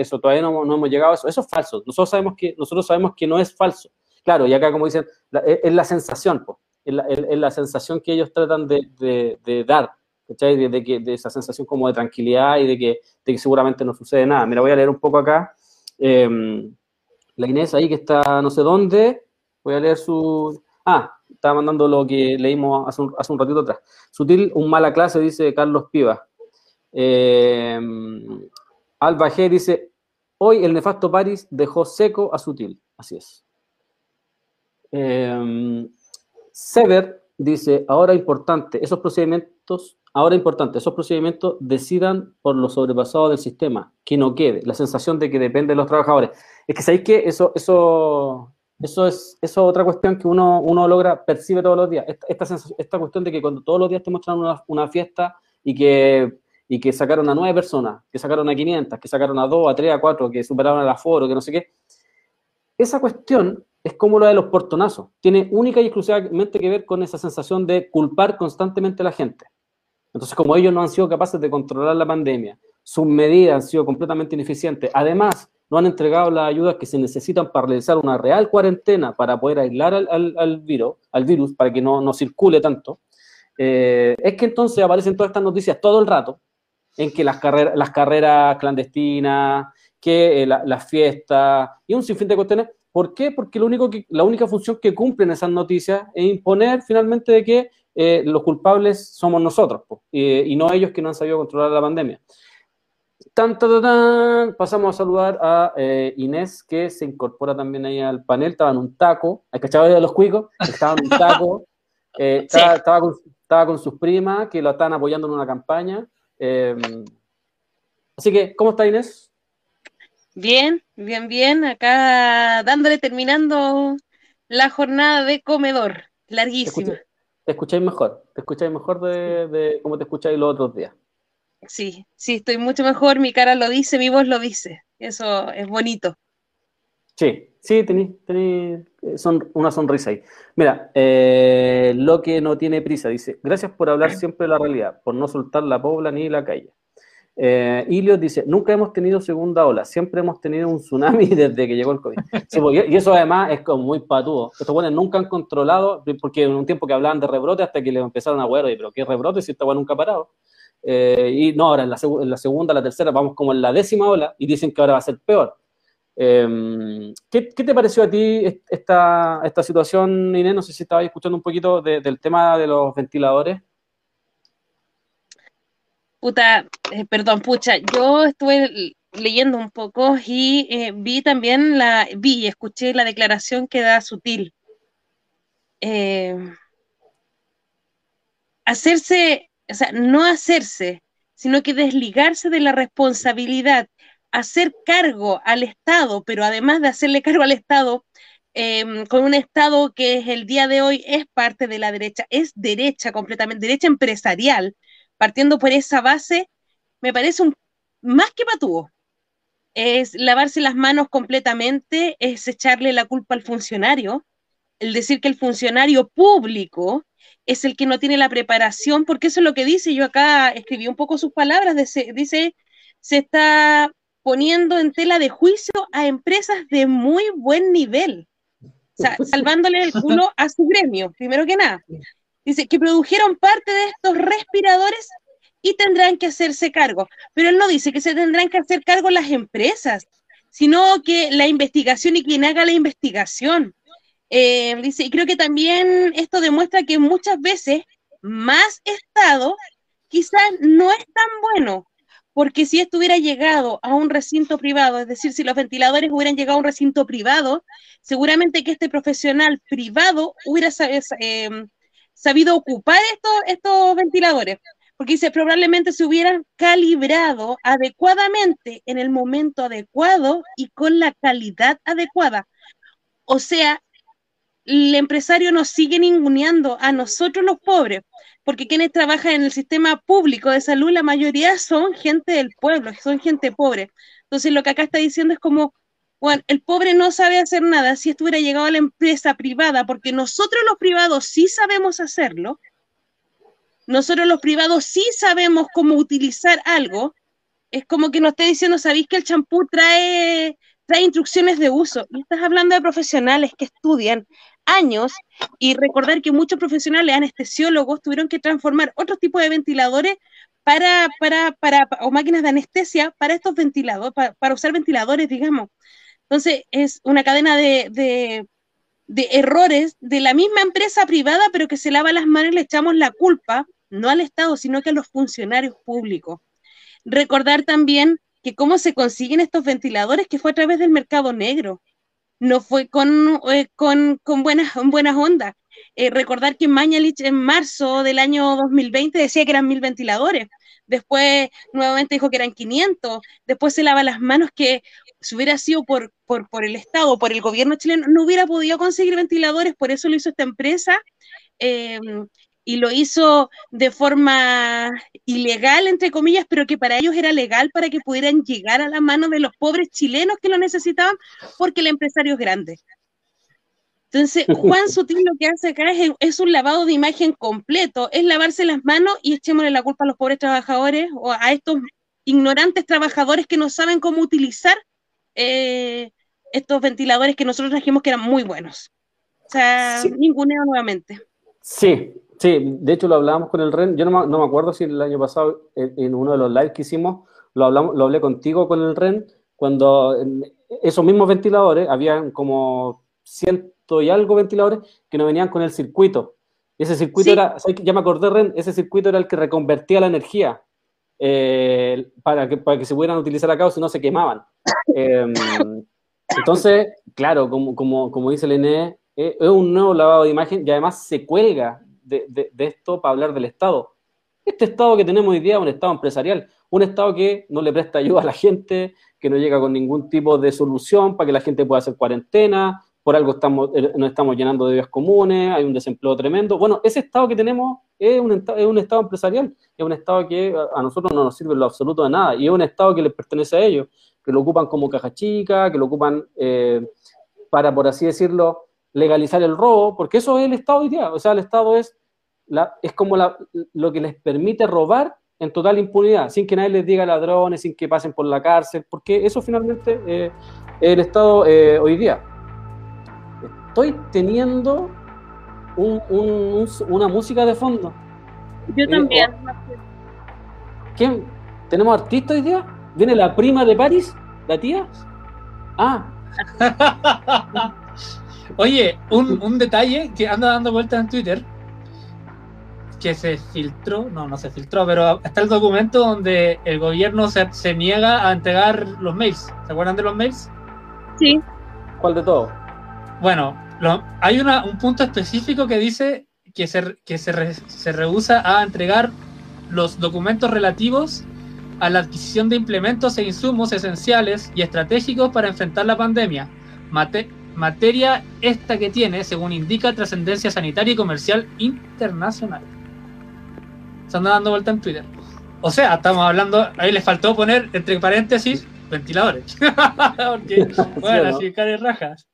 eso todavía no, hemos llegado a eso. Eso es falso. Nosotros sabemos que, nosotros sabemos que no es falso. Claro, y acá como dicen, es, la sensación, es, la, sensación que ellos tratan de, dar, ¿cachai? De, que, de esa sensación como de tranquilidad y de que, que seguramente no sucede nada. Mira, voy a leer un poco acá. Em, la Inés ahí que está no sé dónde, voy a leer su... Ah, estaba mandando lo que leímos hace un, hace un ratito atrás. Sutil, un mala clase, dice Carlos Piva. Eh, Alba G dice, hoy el nefasto París dejó seco a Sutil. Así es. Eh, Sever dice, ahora importante, esos procedimientos, ahora importante, esos procedimientos decidan por los sobrepasados del sistema, que no quede, la sensación de que depende de los trabajadores. Es que sabéis que eso, eso, eso es, eso otra cuestión que uno, uno logra, percibe todos los días. Esta, esta, cuestión de que cuando todos los días te muestran una, una, fiesta y que, y que sacaron a nueve personas, que sacaron a 500, que sacaron a dos, a tres, a cuatro, que superaron el aforo, que no sé qué. Esa cuestión es como la de los portonazos. Tiene única y exclusivamente que ver con esa sensación de culpar constantemente a la gente. Entonces, como ellos no han sido capaces de controlar la pandemia, sus medidas han sido completamente ineficientes. Además, no han entregado las ayudas que se necesitan para realizar una real cuarentena para poder aislar al, al, virus, al virus, para que no, no circule tanto, eh, es que entonces aparecen todas estas noticias todo el rato, en que las, carreras, clandestinas, que eh, las fiestas y un sinfín de cuestiones. ¿Por qué? Porque lo único que, la única función que cumplen esas noticias es imponer finalmente de que eh, los culpables somos nosotros y no ellos que no han sabido controlar la pandemia. Tan, Pasamos a saludar a eh, Inés, que se incorpora también ahí al panel. Estaba en un taco. ¿Hay cachado de los cuicos? Estaba en un taco. Eh, estaba, con, estaba, con, sus primas, que lo están apoyando en una campaña. Em, así que, ¿cómo está Inés? Bien, bien, bien. Acá dándole, terminando la jornada de comedor. Larguísima. Te, escucháis mejor. Te escucháis mejor de, de cómo te escucháis los otros días. Sí, sí, estoy mucho mejor, mi cara lo dice, mi voz lo dice. Eso es bonito. Sí, sí, tenéis eh, son, una sonrisa ahí. Mira, eh, lo que no tiene prisa, dice, gracias por hablar siempre de la realidad, por no soltar la pobla ni la calle. Eh, Ilios dice, nunca hemos tenido segunda ola, siempre hemos tenido un tsunami desde que llegó el COVID. Pues, y eso además es como muy patudo. Estos buenos nunca han controlado, porque en un tiempo que hablaban de rebrote hasta que le empezaron a huear, pero ¿qué rebrote si esta bueno nunca ha parado? Eh, y no, ahora en la, segunda, la tercera, vamos como en la décima ola y dicen que ahora va a ser peor. Em, ¿qué, ¿qué, te pareció a ti esta, esta situación, Inés? No sé si estabas escuchando un poquito del tema de los ventiladores. Puta, eh, perdón, pucha, yo estuve leyendo un poco y eh, vi también la, vi y escuché la declaración que da Sutil. Hacerse, o sea, no hacerse, sino que desligarse de la responsabilidad, hacer cargo al Estado, pero además de hacerle cargo al Estado, con un Estado que el día de hoy es parte de la derecha, es derecha completamente, derecha empresarial, partiendo por esa base, me parece un más que patúo. Es lavarse las manos completamente, es echarle la culpa al funcionario, el decir que el funcionario público es el que no tiene la preparación, porque eso es lo que dice, yo acá escribí un poco sus palabras, dice, se está poniendo en tela de juicio a empresas de muy buen nivel, o sea, salvándole el culo a su gremio, primero que nada. Dice que produjeron parte de estos respiradores y tendrán que hacerse cargo. Pero él no dice que se tendrán que hacer cargo las empresas, sino que la investigación y quien haga la investigación. Eh, dice, y creo que también esto demuestra que muchas veces más Estado quizás no es tan bueno, porque si esto hubiera llegado a un recinto privado, es decir, si los ventiladores hubieran llegado a un recinto privado, seguramente que este profesional privado hubiera eh, sabido ocupar estos, estos ventiladores, porque dice, probablemente se hubieran calibrado adecuadamente en el momento adecuado y con la calidad adecuada. O sea, el empresario nos sigue ninguneando a nosotros los pobres, porque quienes trabajan en el sistema público de salud, la mayoría son gente del pueblo, son gente pobre. Entonces, lo que acá está diciendo es como, bueno, el pobre no sabe hacer nada si esto hubiera llegado a la empresa privada, porque nosotros los privados sí sabemos hacerlo. Nosotros los privados sí sabemos cómo utilizar algo. Es como que nos esté diciendo, ¿sabéis que el champú trae, trae instrucciones de uso? Y estás hablando de profesionales que estudian años y recordar que muchos profesionales anestesiólogos tuvieron que transformar otros tipos de ventiladores para, para, para, o máquinas de anestesia para estos ventiladores, para usar ventiladores, digamos. Entonces, es una cadena de, errores de la misma empresa privada, pero que se lava las manos y le echamos la culpa, no al Estado, sino que a los funcionarios públicos. Recordar también que cómo se consiguen estos ventiladores, que fue a través del mercado negro, no fue con, eh, con, buenas, buenas ondas. Eh, recordar que Mañalich en marzo del año 2020 decía que eran mil ventiladores, después nuevamente dijo que eran 500, después se lava las manos que si hubiera sido por, por, por, el Estado, por el gobierno chileno, no hubiera podido conseguir ventiladores, por eso lo hizo esta empresa, em, y lo hizo de forma ilegal, entre comillas, pero que para ellos era legal para que pudieran llegar a la mano de los pobres chilenos que lo necesitaban, porque el empresario es grande. Entonces, Juan Sutil lo que hace acá es, es, un lavado de imagen completo, es lavarse las manos y echémosle la culpa a los pobres trabajadores o a estos ignorantes trabajadores que no saben cómo utilizar eh, estos ventiladores que nosotros trajimos que eran muy buenos. O sea, ninguneo nuevamente. Sí, sí, de hecho lo hablábamos con el REN, yo no, me acuerdo si el año pasado en, uno de los lives que hicimos, lo, hablamos, lo hablé contigo con el REN, cuando esos mismos ventiladores, habían como ciento y algo ventiladores que no venían con el circuito. ese circuito era, ya me acordé, Ren, ese circuito era el que reconvertía la energía eh, para, que, para que se pudieran utilizar acá o si no se quemaban. Em, entonces, claro, como, como, como dice el eh, es un nuevo lavado de imagen y además se cuelga de, de, esto para hablar del Estado. Este Estado que tenemos hoy día es un Estado empresarial, un Estado que no le presta ayuda a la gente, que no llega con ningún tipo de solución para que la gente pueda hacer cuarentena, por algo estamos, eh, nos estamos llenando de vías comunes, hay un desempleo tremendo. Bueno, ese Estado que tenemos es un, es un Estado empresarial, es un Estado que a nosotros no nos sirve en lo absoluto de nada, y es un Estado que les pertenece a ellos que lo ocupan como caja chica, que lo ocupan eh, para, por así decirlo, legalizar el robo, porque eso es el Estado hoy día. O sea, el Estado es, la, es como la, lo que les permite robar en total impunidad, sin que nadie les diga ladrones, sin que pasen por la cárcel, porque eso finalmente eh, es el Estado eh, hoy día. Estoy teniendo una música de fondo. Yo también. ¿Quién? ¿Tenemos artista hoy día? ¿Viene la prima de París? ¿La tía? Ah. Oye, un, un detalle que anda dando vueltas en Twitter que se filtró, no, no se filtró, pero está el documento donde el gobierno se, niega a entregar los mails. ¿Se acuerdan de los mails? Sí. ¿Cuál de todo? Bueno, hay una, un punto específico que dice que, se, que se, se rehúsa a entregar los documentos relativos a la adquisición de implementos e insumos esenciales y estratégicos para enfrentar la pandemia. Materia esta que tiene, según indica, trascendencia sanitaria y comercial internacional se anda dando vuelta en Twitter. O sea, estamos hablando, ahí les faltó poner entre paréntesis ventiladores. Porque, bueno, así cae rajas.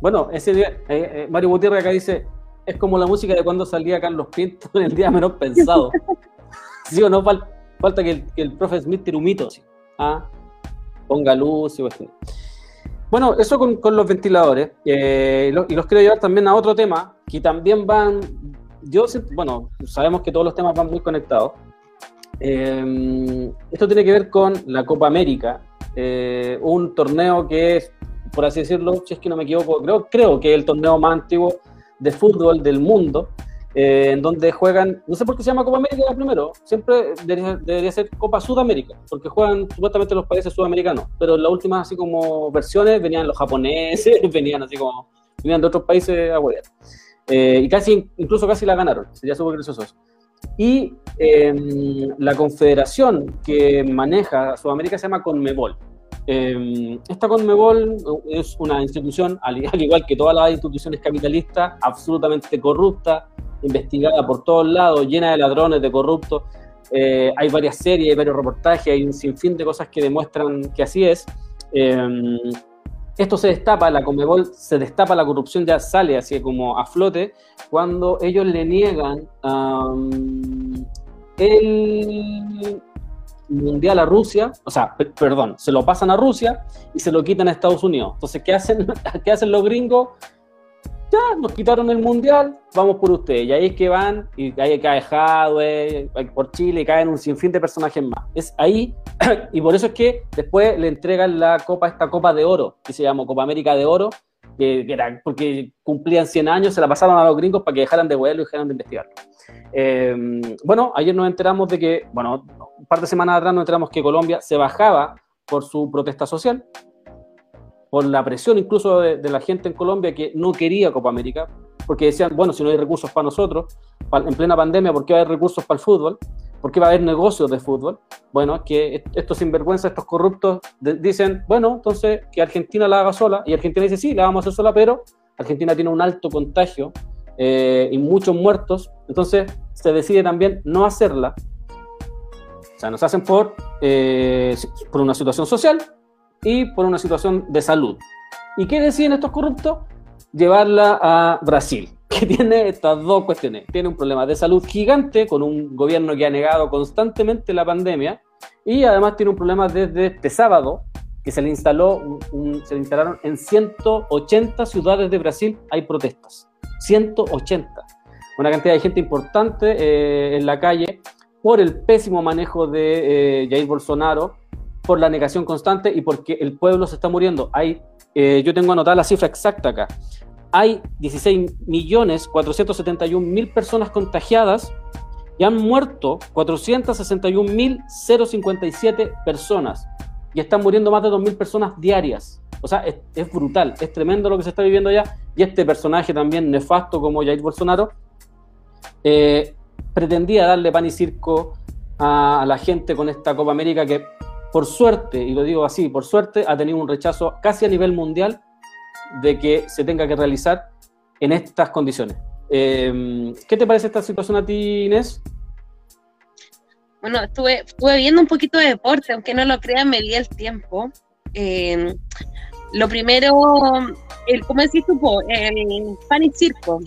Bueno, ese día, eh, eh, Mario Gutiérrez acá dice, es como la música de cuando salía Carlos Pinto en el día menos pensado. sí o no, falta que el, que profe Smith tire un mito, ¿ah? ponga luz y cuestión. Bueno, eso con, los ventiladores. Eh, y los quiero llevar también a otro tema, que también van yo, bueno, sabemos que todos los temas van muy conectados. Eh, esto tiene que ver con la Copa América, eh, un torneo que es, por así decirlo, si es que no me equivoco, creo, creo que es el torneo más antiguo de fútbol del mundo, eh, en donde juegan, no sé por qué se llama Copa América primero, siempre debería, ser Copa Sudamérica, porque juegan supuestamente los países sudamericanos, pero en las últimas así como versiones venían los japoneses, venían así como, venían de otros países a jugar. Eh, y casi, incluso casi la ganaron, sería súper gracioso Y em, la confederación que maneja Sudamérica se llama Conmebol. Eh, esta Conmebol es una institución, al, igual que todas las instituciones capitalistas, absolutamente corrupta, investigada por todos lados, llena de ladrones, de corruptos. Eh, hay varias series, hay varios reportajes, hay un sinfín de cosas que demuestran que así es. Em, esto se destapa, la Comebol se destapa, la corrupción ya sale así como a flote cuando ellos le niegan el mundial a Rusia, o sea, perdón, se lo pasan a Rusia y se lo quitan a Estados Unidos. Entonces, ¿qué hacen, ¿qué hacen los gringos? ya, nos quitaron el mundial, vamos por ustedes. Y ahí es que van, y ahí cae Jadwe, por Chile, y caen un sinfín de personajes más. Es ahí, y por eso es que después le entregan la copa, esta copa de oro, que se llama Copa América de Oro, que, era porque cumplían 100 años, se la pasaron a los gringos para que dejaran de vuelo y dejaran de investigar. Em, bueno, ayer nos enteramos de que, bueno, un par de semanas atrás nos enteramos que Colombia se bajaba por su protesta social, por la presión incluso de, la gente en Colombia que no quería Copa América, porque decían, bueno, si no hay recursos para nosotros, en plena pandemia, ¿por qué va a haber recursos para el fútbol? ¿Por qué va a haber negocios de fútbol? Bueno, que estos sinvergüenzas, estos corruptos, dicen, bueno, entonces que Argentina la haga sola, y Argentina dice, sí, la vamos a hacer sola, pero Argentina tiene un alto contagio eh, y muchos muertos, entonces se decide también no hacerla. Sea, nos hacen por, eh, por una situación social, y por una situación de salud. ¿Y qué deciden estos corruptos? Llevarla a Brasil, que tiene estas dos cuestiones. Tiene un problema de salud gigante con un gobierno que ha negado constantemente la pandemia y además tiene un problema desde este sábado que se le instaló, se le instalaron en 180 ciudades de Brasil, hay protestas. 180. Una cantidad de gente importante eh, en la calle por el pésimo manejo de eh, Jair Bolsonaro, por la negación constante y porque el pueblo se está muriendo. Hay, eh, yo tengo anotada la cifra exacta acá. Hay 16.471.000 personas contagiadas y han muerto 461.057 personas. Y están muriendo más de 2.000 personas diarias. O sea, es, brutal, es tremendo lo que se está viviendo allá. Y este personaje también nefasto como Jair Bolsonaro eh, pretendía darle pan y circo a la gente con esta Copa América que por suerte, y lo digo así, por suerte ha tenido un rechazo casi a nivel mundial de que se tenga que realizar en estas condiciones. Em, ¿Qué te parece esta situación a ti, Inés? Bueno, estuve, estuve viendo un poquito de deporte, aunque no lo crean, me di el tiempo. Em, lo primero, el, ¿cómo decís tú? El pan y circo.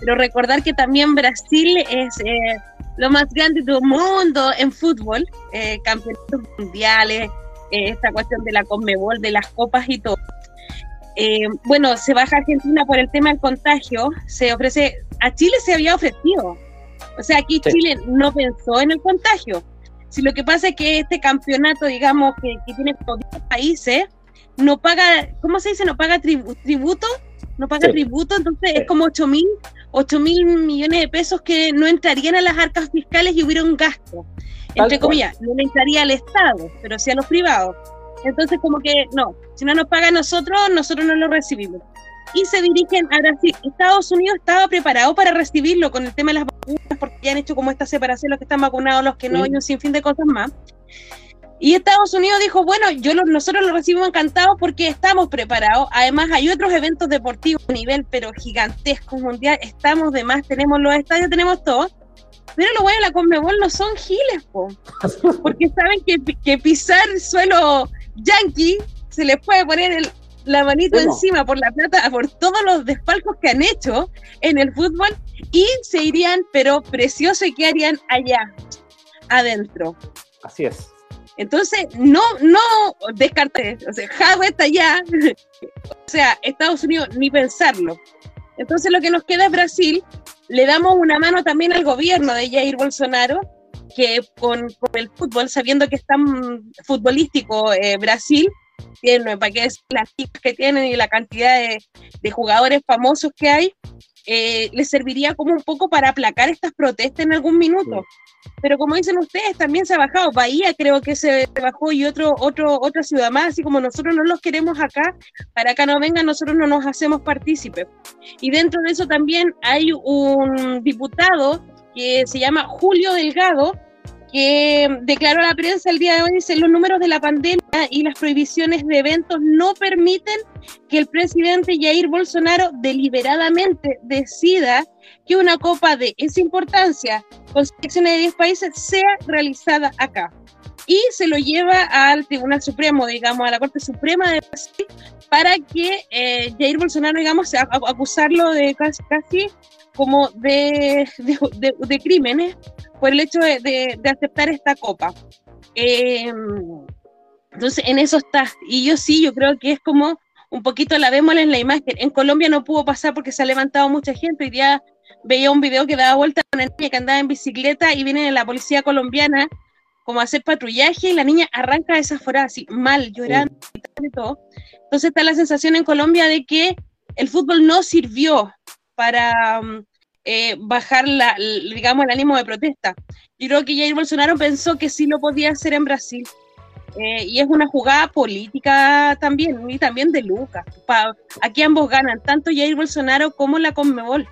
Pero recordar que también Brasil es, eh, lo más grande del mundo en fútbol, eh, campeonatos mundiales, eh, esta cuestión de la Conmebol, de las copas y todo. Eh, bueno, se baja Argentina por el tema del contagio, se ofrece, a Chile se había ofrecido, o sea, aquí Chile no pensó en el contagio. Si lo que pasa es que este campeonato, digamos, que, tiene 10 países, no paga, ¿cómo se dice? No paga tributo, no paga tributo, entonces es como 8 mil, 8 mil millones de pesos que no entrarían a las arcas fiscales y hubiera un gasto. entre comillas, no entraría al Estado, pero sí a los privados. Entonces, como que no, si no nos paga a nosotros, nosotros no lo recibimos. Y se dirigen a Brasil. Estados Unidos estaba preparado para recibirlo con el tema de las vacunas, porque ya han hecho como esta separación, los que están vacunados, los que no, y un sinfín de cosas más. Y Estados Unidos dijo, bueno, yo nosotros lo recibimos encantados porque estamos preparados. Además, hay otros eventos deportivos a nivel, pero gigantesco, mundial. Estamos de más, tenemos los estadios, tenemos todo. Pero lo bueno de la Conmebol no son giles, po. porque saben que, que pisar suelo Yankee se les puede poner el, la manito encima por la plata, por todos los despalcos que han hecho en el fútbol y se irían, pero precioso, y harían allá, adentro. Así es. Entonces, no, no descarté, o sea, Java está allá, o sea, Estados Unidos, ni pensarlo. Entonces, lo que nos queda es Brasil, le damos una mano también al gobierno de Jair Bolsonaro, que con, el fútbol, sabiendo que es tan futbolístico eh, Brasil, tiene, para qué es las que tienen y la cantidad de, jugadores famosos que hay, eh, les serviría como un poco para aplacar estas protestas en algún minuto. Pero como dicen ustedes, también se ha bajado. Bahía creo que se bajó y otro, otro, otra ciudad más, así como nosotros no los queremos acá, para acá no vengan, nosotros no nos hacemos partícipes. Y dentro de eso también hay un diputado que se llama Julio Delgado, que declaró a la prensa el día de hoy, dice, los números de la pandemia y las prohibiciones de eventos no permiten que el presidente Jair Bolsonaro deliberadamente decida que una copa de esa importancia con selecciones de 10 países sea realizada acá. Y se lo lleva al Tribunal Supremo, digamos, a la Corte Suprema de Brasil, para que eh, Jair Bolsonaro, digamos, acusarlo de casi, casi como de, de, crímenes por el hecho de, aceptar esta copa. Em, entonces, en eso está. Y yo sí, yo creo que es como un poquito la vemos en la imagen. En Colombia no pudo pasar porque se ha levantado mucha gente. Hoy día veía un video que daba vuelta a una niña que andaba en bicicleta y viene la policía colombiana como a hacer patrullaje y la niña arranca desaforada, así mal, llorando y todo. Entonces está la sensación en Colombia de que el fútbol no sirvió para mm, eh, bajar, la, digamos, el ánimo de protesta. Yo creo que Jair Bolsonaro pensó que sí lo podía hacer en Brasil. Eh, y es una jugada política también, y también de Lucas. aquí ambos ganan, tanto Jair Bolsonaro como la Conmebol.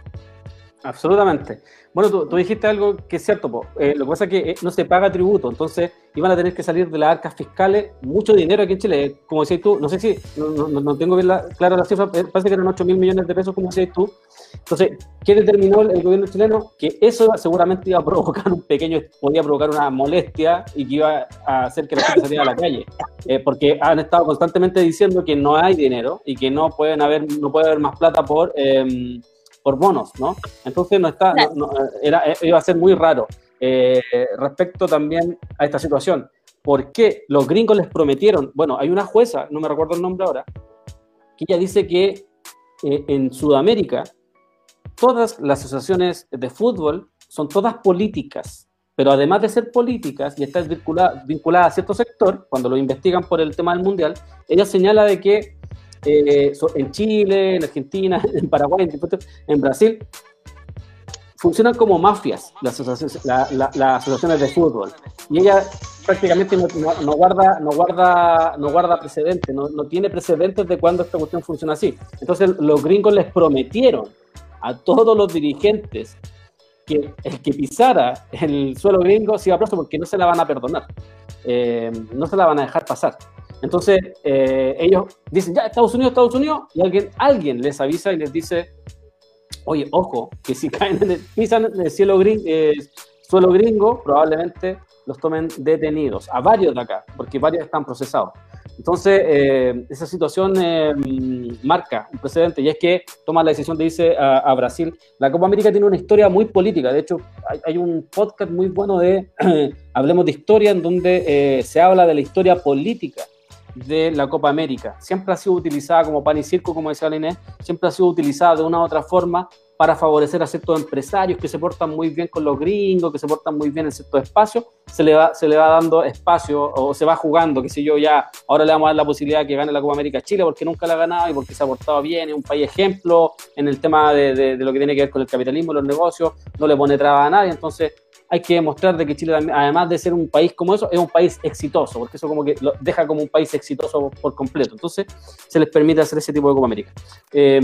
Absolutamente. Bueno, tú, dijiste algo que es cierto, eh, lo que pasa es que eh, no se paga tributo, entonces iban a tener que salir de las arcas fiscales mucho dinero aquí en Chile, como decías tú, no sé si, no, tengo bien la, clara la cifra, eh, parece que eran 8 mil millones de pesos, como decías tú. Entonces, ¿qué determinó el, gobierno chileno? Que eso seguramente iba a provocar un pequeño, podía provocar una molestia y que iba a hacer que la gente saliera a la calle, porque han estado constantemente diciendo que no hay dinero y que no pueden haber, no puede haber más plata por... Eh, por bonos, ¿no? Entonces no está, era, iba a ser muy raro. Eh, respecto también a esta situación, ¿por qué los gringos les prometieron? Bueno, hay una jueza, no me recuerdo el nombre ahora, que ella dice que eh, en Sudamérica todas las asociaciones de fútbol son todas políticas, pero además de ser políticas y estar vinculadas vinculada a cierto sector, cuando lo investigan por el tema del mundial, ella señala de que eh, en Chile, en Argentina, en Paraguay, en, Brasil, funcionan como mafias las asociaciones, de fútbol. Y ella prácticamente no, guarda, no, guarda, no guarda precedentes, no, tiene precedentes de cuando esta cuestión funciona así. Entonces los gringos les prometieron a todos los dirigentes que el que pisara el suelo gringo se iba preso porque no se la van a perdonar, eh, no se la van a dejar pasar. Entonces, eh, ellos dicen, ya, Estados Unidos, Estados Unidos, y alguien, alguien les avisa y les dice, oye, ojo, que si caen en el, pisan el cielo eh, suelo gringo, probablemente los tomen detenidos, a varios de acá, porque varios están procesados. Entonces, eh, esa situación eh, marca un precedente y es que toma la decisión de irse a, Brasil. La Copa América tiene una historia muy política. De hecho, hay, un podcast muy bueno de Hablemos de Historia en donde se habla de la historia política de la Copa América. Siempre ha sido utilizada como pan y circo, como decía la Inés, siempre ha sido utilizada de una u otra forma para favorecer a ciertos empresarios que se portan muy bien con los gringos, que se portan muy bien en ciertos espacios, se le va, se le va dando espacio o se va jugando, que sé yo, ya ahora le vamos a dar la posibilidad de que gane la Copa América Chile porque nunca la ha ganado y porque se ha portado bien, es un país ejemplo en el tema de, de, lo que tiene que ver con el capitalismo, los negocios, no le pone traba a nadie, entonces hay que demostrar de que Chile, además de ser un país como eso, es un país exitoso, porque eso como que lo deja como un país exitoso por completo. Entonces, se les permite hacer ese tipo de Copa América. Eh,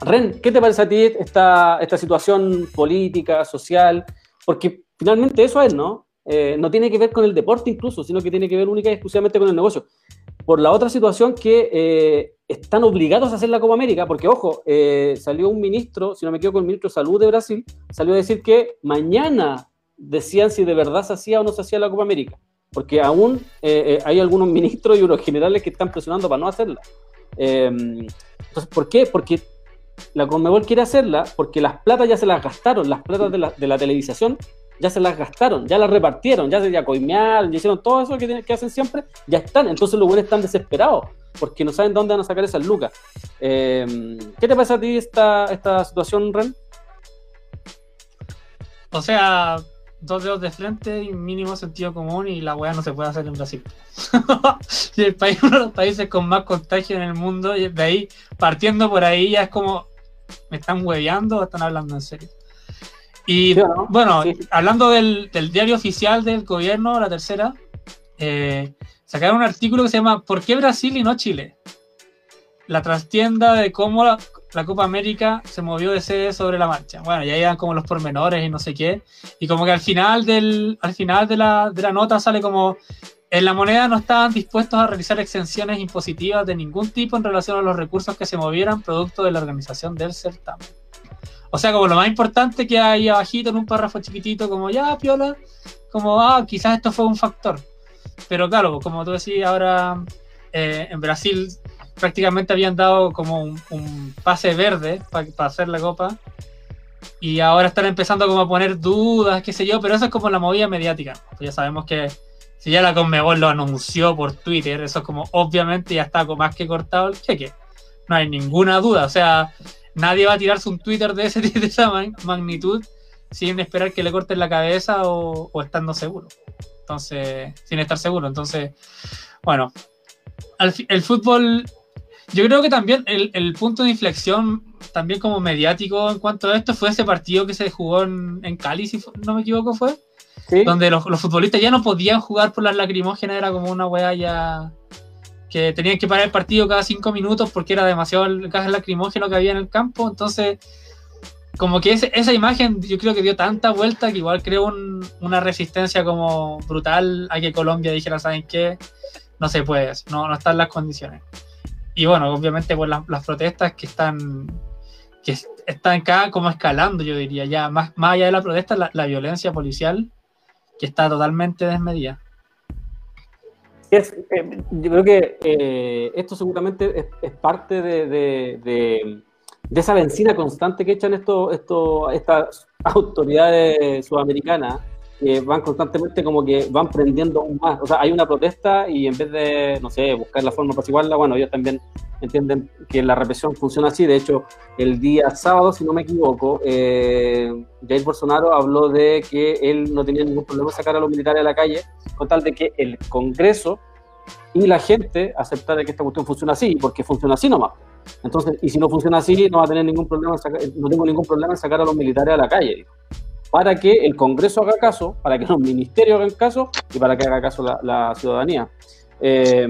Ren, ¿qué te parece a ti esta, esta situación política, social? Porque finalmente eso es, ¿no? Eh, no tiene que ver con el deporte incluso, sino que tiene que ver única y exclusivamente con el negocio. Por la otra situación que eh, están obligados a hacer la Copa América, porque ojo, eh, salió un ministro, si no me equivoco, el ministro de Salud de Brasil, salió a decir que mañana decían si de verdad se hacía o no se hacía la Copa América, porque aún hay algunos ministros y unos generales que están presionando para no hacerla. entonces, ¿por qué? Porque la Conmebol quiere hacerla porque las platas ya se las gastaron, las platas de la, de la televisación ya se las gastaron, ya las repartieron, ya se ya coimearon, ya hicieron todo eso que, que hacen siempre, ya están. Entonces los buenos están desesperados porque no saben dónde van a sacar esas lucas. Eh, ¿Qué te pasa a ti esta, esta situación, Ren? O sea, dos dedos de frente y mínimo sentido común y la weá no se puede hacer en Brasil. y el país, uno de los países con más contagio en el mundo, y de ahí, partiendo por ahí, ya es como, ¿me están hueveando o están hablando en serio? Y bueno, hablando del, diario oficial del gobierno, la tercera, eh, sacaron un artículo que se llama ¿Por qué Brasil y no Chile? La trastienda de cómo la, la Copa América se movió de sede sobre la marcha. Bueno, ya iban como los pormenores y no sé qué. Y como que al final, del, al final de, la, de la nota sale como en la moneda no estaban dispuestos a realizar exenciones impositivas de ningún tipo en relación a los recursos que se movieran producto de la organización del certamen. O sea, como lo más importante que hay abajito en un párrafo chiquitito, como ya, piola, como, ah, quizás esto fue un factor. Pero claro, como tú decías, ahora eh, en Brasil prácticamente habían dado como un, pase verde para hacer la copa. Y ahora están empezando como a poner dudas, qué sé yo, pero eso es como la movida mediática. Pues ya sabemos que si ya la Conmebol lo anunció por Twitter, eso es como obviamente ya está más que cortado el cheque. No hay ninguna duda. O sea, nadie va a tirarse un Twitter de, ese, de esa magnitud sin esperar que le corten la cabeza o, o estando seguro. Entonces, sin estar seguro. Entonces, bueno, el fútbol yo creo que también el, punto de inflexión, también como mediático en cuanto a esto, fue ese partido que se jugó en, Cali, si no me equivoco, fue. Donde los, futbolistas ya no podían jugar por las lacrimógenas, era como una weá ya. Que tenían que parar el partido cada cinco minutos porque era demasiado el gas lacrimógeno que había en el campo. Entonces, como que esa imagen yo creo que dio tanta vuelta que igual creó una resistencia como brutal a que Colombia dijera, ¿saben qué? No se puede, no, no están las condiciones. Y bueno, obviamente por las, protestas que están que están acá como escalando, yo diría, ya más, más allá de la protesta, la, violencia policial que está totalmente desmedida. Es, eh, yo creo que eh, esto seguramente es, parte de, de, esa benzina constante que echan esto, esto, estas autoridades sudamericanas que van constantemente como que van prendiendo aún más. O sea, hay una protesta y en vez de, no sé, buscar la forma para apaciguarla, bueno, ellos también entienden que la represión funciona así. De hecho, el día sábado, si no me equivoco, eh, Jair Bolsonaro habló de que él no tenía ningún problema sacar a los militares a la calle, con tal de que el Congreso y la gente aceptara que esta cuestión funciona así, porque funciona así nomás. Entonces, y si no funciona así, no va a tener ningún problema, no tengo ningún problema en sacar a los militares a la calle para que el Congreso haga caso, para que los ministerios hagan caso y para que haga caso la, ciudadanía. Eh,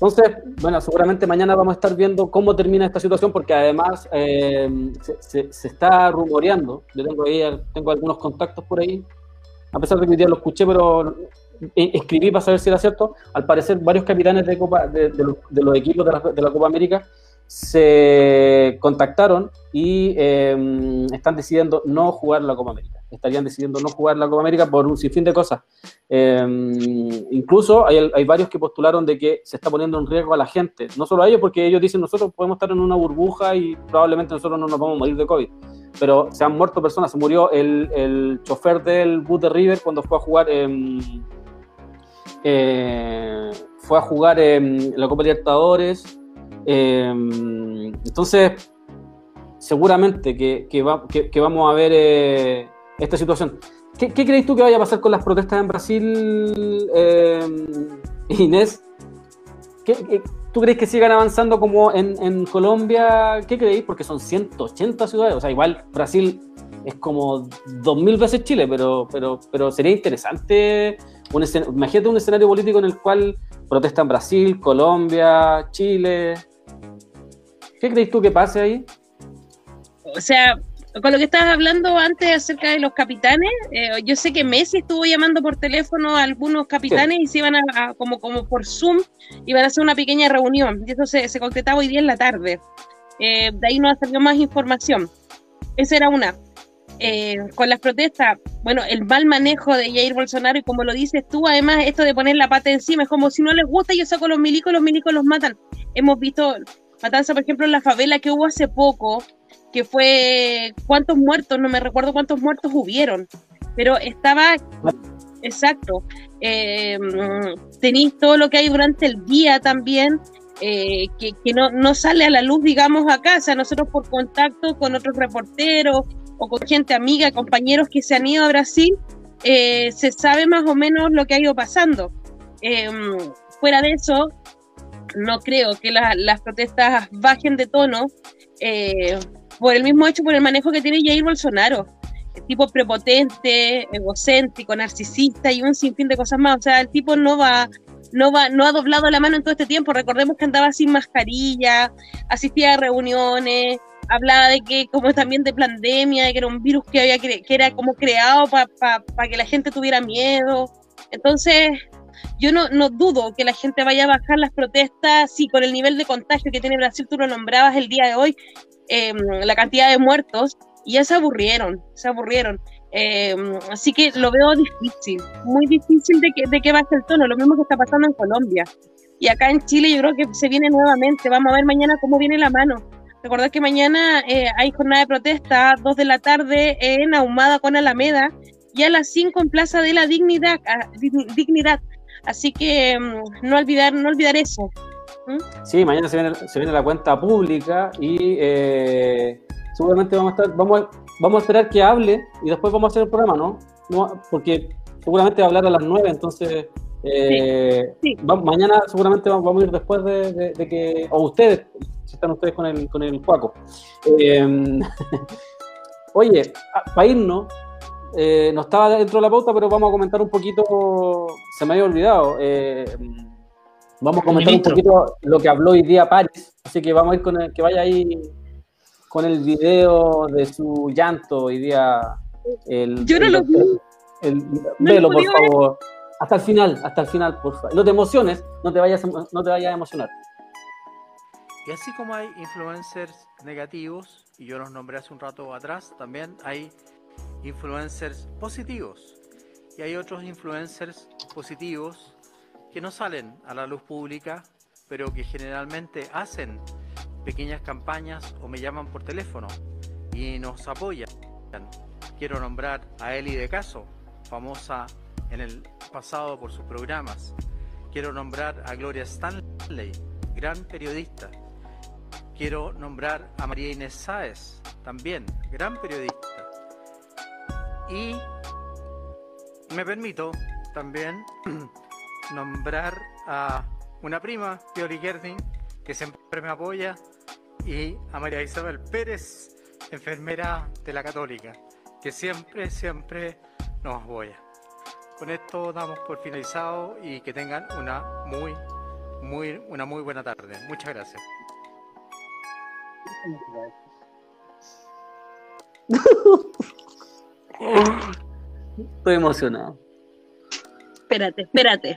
entonces, bueno, seguramente mañana vamos a estar viendo cómo termina esta situación, porque además eh, se, está rumoreando. Yo tengo ahí tengo algunos contactos por ahí, a pesar de que hoy día lo escuché, pero escribí para saber si era cierto. Al parecer, varios capitanes de, Copa, de, los, equipos de la Copa América se contactaron y em, están decidiendo no jugar la Copa América. Estarían decidiendo no jugar la Copa América por un sinfín de cosas. Em, incluso hay, hay, varios que postularon de que se está poniendo en riesgo a la gente, no solo a ellos, porque ellos dicen nosotros podemos estar en una burbuja y probablemente nosotros no nos vamos a morir de COVID, pero se han muerto personas, se murió el, el chofer del bus de River cuando fue a jugar eh, fue a jugar en la Copa Libertadores. Em, entonces, seguramente que, que, vamos a ver eh, esta situación. ¿Qué, ¿Qué, crees tú que vaya a pasar con las protestas en Brasil, em, Inés? ¿Qué, tú crees que sigan avanzando como en, en, Colombia? ¿Qué creéis? Porque son 180 ciudades. O sea, igual Brasil es como 2000 veces Chile, pero, pero, pero sería interesante. Un imagínate un escenario político en el cual protestan Brasil, Colombia, Chile. ¿Qué crees tú que pase ahí? O sea, con lo que estabas hablando antes acerca de los capitanes, eh, yo sé que Messi estuvo llamando por teléfono a algunos capitanes y se iban a, como, como por Zoom, iban a hacer una pequeña reunión. Y eso se, se concretaba hoy día en la tarde. Eh, de ahí no ha salido más información. Esa era una. Eh, con las protestas, bueno, el mal manejo de Jair Bolsonaro y como lo dices tú, además esto de poner la pata encima, es como si no les gusta, yo saco los milicos, los milicos los matan. Hemos visto matanza, por ejemplo, en la favela que hubo hace poco, que fue cuántos muertos, no me recuerdo cuántos muertos hubieron, pero estaba, exacto, eh, tenéis todo lo que hay durante el día también, eh, que, que no, no, sale a la luz, digamos, acá. O sea, nosotros por contacto con otros reporteros o con gente amiga, compañeros que se han ido a Brasil, eh, se sabe más o menos lo que ha ido pasando. Fuera de eso, no creo que las protestas bajen de tono por el mismo hecho, por el manejo que tiene Jair Bolsonaro. El tipo prepotente, egocéntrico, narcisista y un sinfín de cosas más. O sea, el tipo no va, no va, no ha doblado la mano en todo este tiempo. Recordemos que andaba sin mascarilla, asistía a reuniones, hablaba de que como también de pandemia, de que era un virus que había que era como creado para que la gente tuviera miedo. Entonces, yo no, no dudo que la gente vaya a bajar las protestas, sí, con el nivel de contagio que tiene Brasil, tú lo nombrabas el día de hoy, em, la cantidad de muertos, y ya se aburrieron, se aburrieron. Em, así que lo veo difícil, muy difícil de que, de que baje el tono, lo mismo que está pasando en Colombia. Y acá en Chile yo creo que se viene nuevamente, vamos a ver mañana cómo viene la mano. Recordad que mañana eh, hay jornada de protesta, 2 de la tarde en Ahumada con Alameda y a las 5 en Plaza de la Dignidad. dignidad. Así que mm, no olvidar, no olvidar eso. ¿Mm? Sí, mañana se viene, se viene la cuenta pública y eh, seguramente vamos a estar, vamos, vamos a esperar que hable y después vamos a hacer el programa, ¿no? no porque seguramente va a hablar a las 9, entonces eh, mañana seguramente vamos, a ir después de, de, que, o ustedes, si están ustedes con el, con el Cuaco. Eh, oye, para irnos, eh, no estaba dentro de la pauta, pero vamos a comentar un poquito, se me había olvidado, vamos a comentar un poquito lo que habló hoy día Paris, así que vamos a ir con el, que vaya ahí con el video de su llanto hoy día. El, Yo no lo vi. El, velo, por favor. Hasta el final, hasta el final, por favor. No te emociones, no te vayas, no te vayas a emocionar. Y así como hay influencers negativos, y yo los nombré hace un rato atrás, también hay influencers positivos. Y hay otros influencers positivos que no salen a la luz pública, pero que generalmente hacen pequeñas campañas o me llaman por teléfono y nos apoyan. Quiero nombrar a Eli de Caso, famosa en el pasado por sus programas. Quiero nombrar a Gloria Stanley, gran periodista, quiero nombrar a María Inés Sáez, también gran periodista. Y me permito también nombrar a una prima, Piori Gerding, que siempre me apoya, y a María Isabel Pérez, enfermera de la Católica, que siempre, siempre nos apoya. Con esto damos por finalizado y que tengan una muy, muy, una muy buena tarde. Muchas gracias. Estoy emocionado. Espérate, espérate.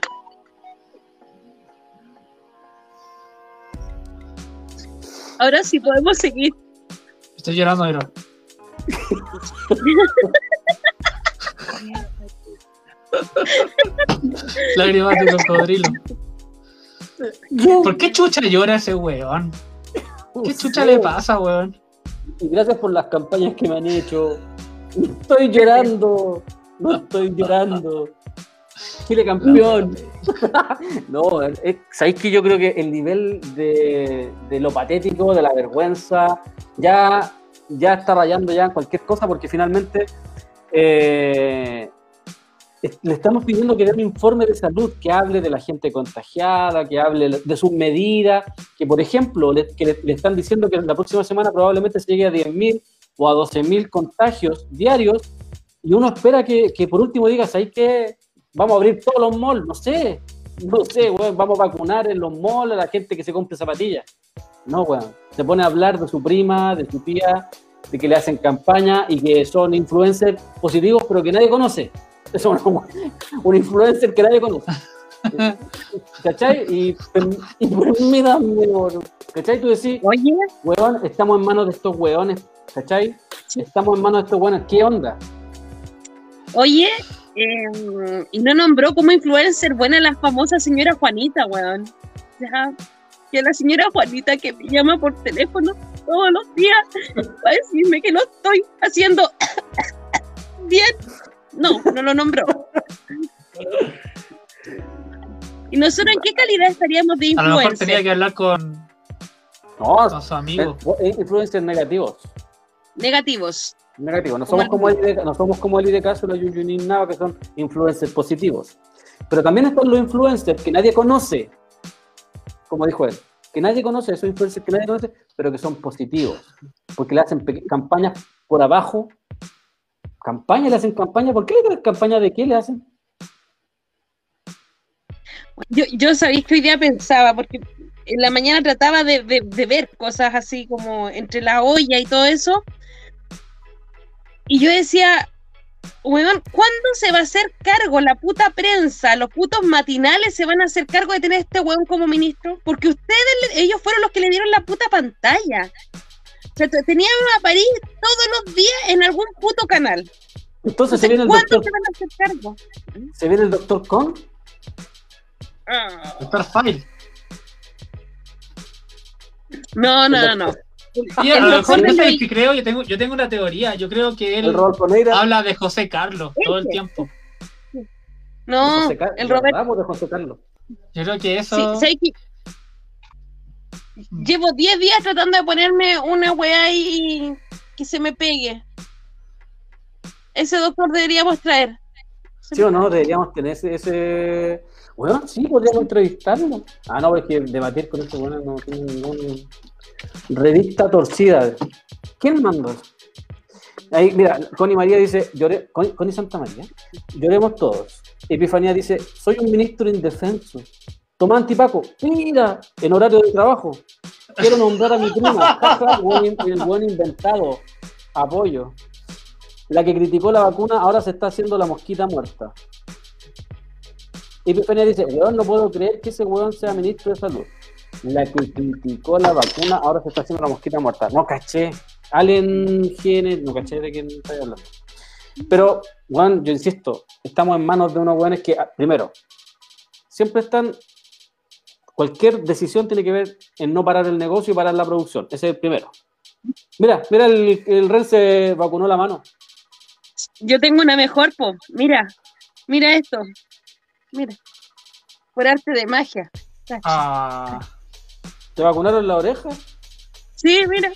Ahora sí podemos seguir. Estoy llorando, pero. Lágrimas de cocodrilo. ¿Por qué chucha llora ese weón? ¿Qué chucha le pasa, weón? Y gracias por las campañas que me han hecho. Estoy llorando. No estoy llorando. Chile campeón. no, sabéis que yo creo que el nivel de, lo patético, de la vergüenza, ya, ya está rayando ya en cualquier cosa porque finalmente eh, le estamos pidiendo que dé un informe de salud que hable de la gente contagiada, que hable de sus medidas, que por ejemplo le, que le, están diciendo que la próxima semana probablemente se llegue a 10.000 o a 12.000 contagios diarios y uno espera que, que por último diga, ¿sabes qué? Vamos a abrir todos los malls, no sé, no sé, weón, vamos a vacunar en los malls a la gente que se compre zapatillas. No, weón, se pone a hablar de su prima, de su tía, de que le hacen campaña y que son influencers positivos pero que nadie conoce. Es un, un influencer que nadie conoce. ¿Cachai? Y, y permítame, weón. ¿cachai? Tú decís, Oye, weón, estamos en manos de estos weones, ¿cachai? Estamos en manos de estos weones, ¿qué onda? oye, eh, y no nombró como influencer buena la famosa señora Juanita, weón. Ya, que la señora Juanita que me llama por teléfono todos los días para decirme que no estoy haciendo bien. No, no lo nombró. ¿Y nosotros en qué calidad estaríamos de A lo mejor influencer? tenía que hablar con, No, con su amigo. eh, influencers negativos. Negativos. Negativos. No somos como el no somos como el de caso los Yuyunin Nava, que son influencers positivos. Pero también están los influencers que nadie conoce, como dijo él, que nadie conoce, esos influencers que nadie conoce, pero que son positivos, porque le hacen campañas por abajo. ¿Campaña? ¿Le hacen campaña? ¿Por qué le hacen campaña de qué le hacen? Yo, yo sabéis que hoy día pensaba, porque en la mañana trataba de, de- de ver cosas así como entre la olla y todo eso. Y yo decía, weón, ¿cuándo se va a hacer cargo la puta prensa? Los putos matinales se van a hacer cargo de tener a este weón como ministro. Porque ustedes, ellos fueron los que le dieron la puta pantalla. O sea, te- tenían a París todos los días en algún puto canal. Entonces se viene el ¿Cuándo doctor, se van a hacer cargo? se viene el doctor Con. Ah. Doctor File. No, no, no, no. Y a El lo doctor mejor de no sé Luis- si creo, yo tengo, yo tengo una teoría. Yo creo que él El habla de José Carlos todo el tiempo. No, el. Pues de José Carlos. Yo creo que eso. Sí, ¿sabes qué? Llevo 10 días tratando de ponerme una weá ahí que se me pegue. Ese doctor deberíamos traer. ¿Sí o no? Deberíamos tener ese. ese... Bueno, sí, podríamos entrevistarlo. Ah, no, es que debatir con este bueno no tiene ningún. Revista torcida. ¿Quién mandó? Ahí, mira, Connie María dice, lloré, Connie, Connie Santa María, lloremos todos. Epifanía dice, soy un ministro indefenso. Tomás Antipaco, mira, en horario de trabajo. Quiero nombrar a mi prima. El buen inventado. Apoyo. La que criticó la vacuna ahora se está haciendo la mosquita muerta. Epifanía dice, weón, no puedo creer que ese weón sea ministro de salud. La que criticó la vacuna ahora se está haciendo la mosquita muerta. No caché. Allen Genes, no caché de quién estoy hablando. Pero, weón, yo insisto, estamos en manos de unos weones que, ah, primero, siempre están. Cualquier decisión tiene que ver en no parar el negocio y parar la producción. Ese es el primero. Mira, mira, el, el Ren se vacunó la mano. Yo tengo una mejor, po. Mira, mira esto. Mira. Por arte de magia. Ah, ¿Te vacunaron la oreja? Sí, mira.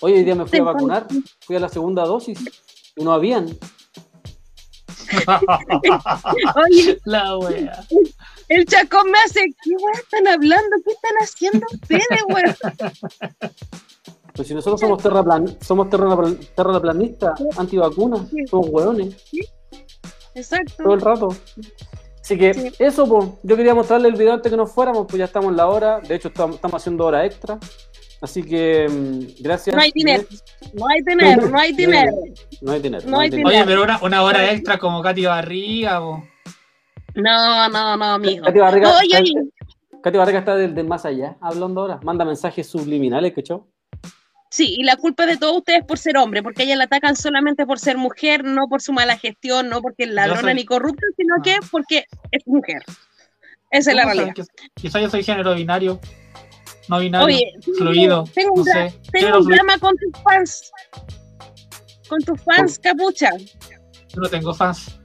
Hoy día me fui a vacunar, fui a la segunda dosis y no habían. Oye, la wea. el chacón me hace, ¿qué weá están hablando? ¿Qué están haciendo ustedes, weón? Pues si nosotros somos terraplan somos terraplan terraplanistas, antivacunas, somos hueones Exacto. todo el rato. Así que eso, pues, yo quería mostrarle el video antes que nos fuéramos, pues ya estamos en la hora, de hecho estamos, estamos haciendo hora extra. Así que mm, gracias. No hay dinero. No hay dinero, no hay dinero. No hay dinero. No hay dinero. Oye, pero una, una hora extra como Katy Barriga, po. No, no, no, amigo. Katy Barriga, Oye, oye. Katy Barriga está del, del más allá, hablando ahora. Manda mensajes subliminales, ¿cachó? Sí, y la culpa de todos ustedes por ser hombre, porque ella la atacan solamente por ser mujer, no por su mala gestión, no porque es ladrona soy- ni corrupta, sino Ah. que porque es mujer. Esa es la ¿Cómo saben realidad. Quizá yo soy género binario, no binario, Oye, fluido, tengo un, no sé. tengo un drama con tus fans. Con tus fans, capucha. Yo no tengo fans.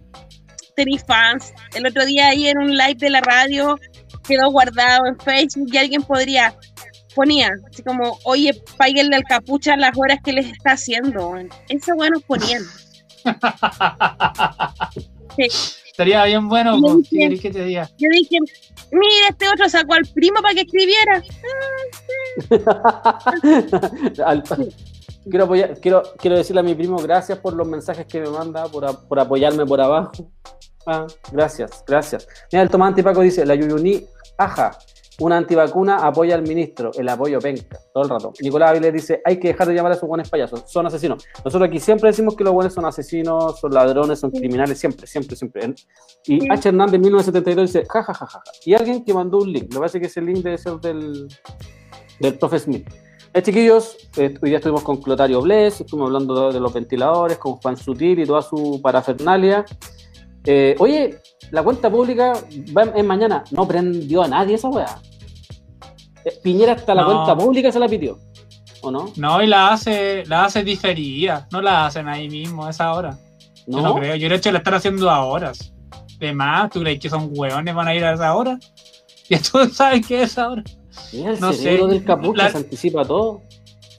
Tenéis fans. El otro día ahí en un live de la radio quedó guardado en Facebook y alguien podría, ponía, así como, oye, páguenle al capucha las horas que les está haciendo. Eso bueno ponían. Sí. Estaría bien bueno, Y pues, dije- ¿qué te diga? Yo dije, mira, este otro sacó al primo para que escribiera. Al- quiero, apoyar- quiero, quiero decirle a mi primo gracias por los mensajes que me manda, por, a- por apoyarme por abajo. Ah, gracias, gracias. Mira, el Tomás Antipaco dice, la Yuyuní, aja, una antivacuna apoya al ministro, el apoyo penca, todo el rato. Nicolás Avilés dice, hay que dejar de llamar a esos buenos payasos, son asesinos. Nosotros aquí siempre decimos que los buenos son asesinos, son ladrones, son criminales, siempre, siempre, siempre. Y Sí. H. Hernández 1972 dice, ja, ja, ja, ja. ja. Y alguien que mandó un link, me parece que ese link debe ser del, del profe Smith. Eh, chiquillos, eh, hoy día estuvimos con Clotario Bless, estuvimos hablando de, de los ventiladores, con Juan Sutil y toda su parafernalia. Eh, oye, la cuenta pública va en, en mañana. No prendió a nadie esa weá. Eh, Piñera hasta la No. cuenta pública se la pidió. ¿O no? No, y la hace, la hace diferida, no la hacen ahí mismo a esa hora. Yo no ¿No? creo, yo de hecho la están haciendo a horas. De más, ¿tú crees que son hueones van a ir a esa hora? Ya todos saben que es esa hora. Mira, el No cerebro sé. del La- se anticipa todo.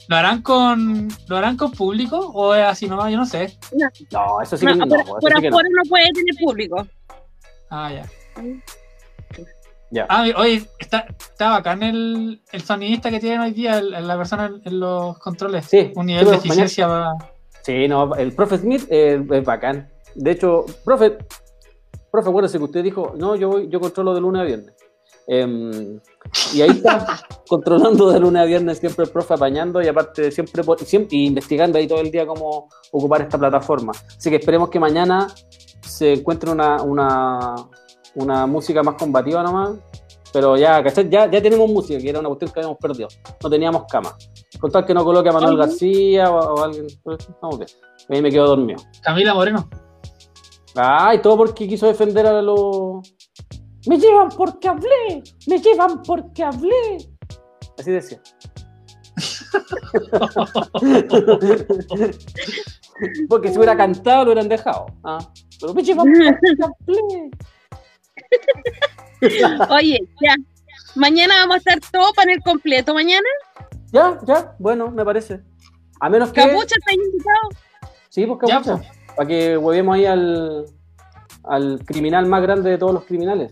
¿Lo harán con lo harán con público o es así nomás? Yo no sé. No, eso sí No, que no. por, por sí que no. afuera no puede tener público. Ah, ya. Ah, oye, está, está bacán el, el sonidista que tienen hoy día, el- la persona en, en los controles. Sí, Un nivel de mañana- eficiencia. va- Sí, no, el profe Smith eh, es bacán. De hecho, profe, profe, acuérdese que usted dijo, no, yo voy, yo controlo de lunes a viernes. Em, y ahí está controlando de lunes a viernes siempre el profe apañando y aparte siempre, siempre investigando ahí todo el día cómo ocupar esta plataforma. Así que esperemos que mañana se encuentre una, una, una música más combativa nomás. Pero ya, ¿cachai? Ya, ya tenemos música, que era una cuestión que habíamos perdido. No teníamos cama. Con tal que no coloque a Manuel. García o, o alguien. Vamos bien. Ahí me quedo dormido. Camila Moreno. Ay, todo porque quiso defender a los. Me llevan porque hablé, me llevan porque hablé. Así decía. porque si hubiera cantado lo hubieran dejado. Ah, pero me llevan porque hablé. Oye, ya. Mañana vamos a estar todo panel completo. Mañana, Ya, ya, bueno, me parece. A menos que. Capucha está invitado. Sí, pues Ya, capucha. Para que huevemos ahí al, al criminal más grande de todos los criminales.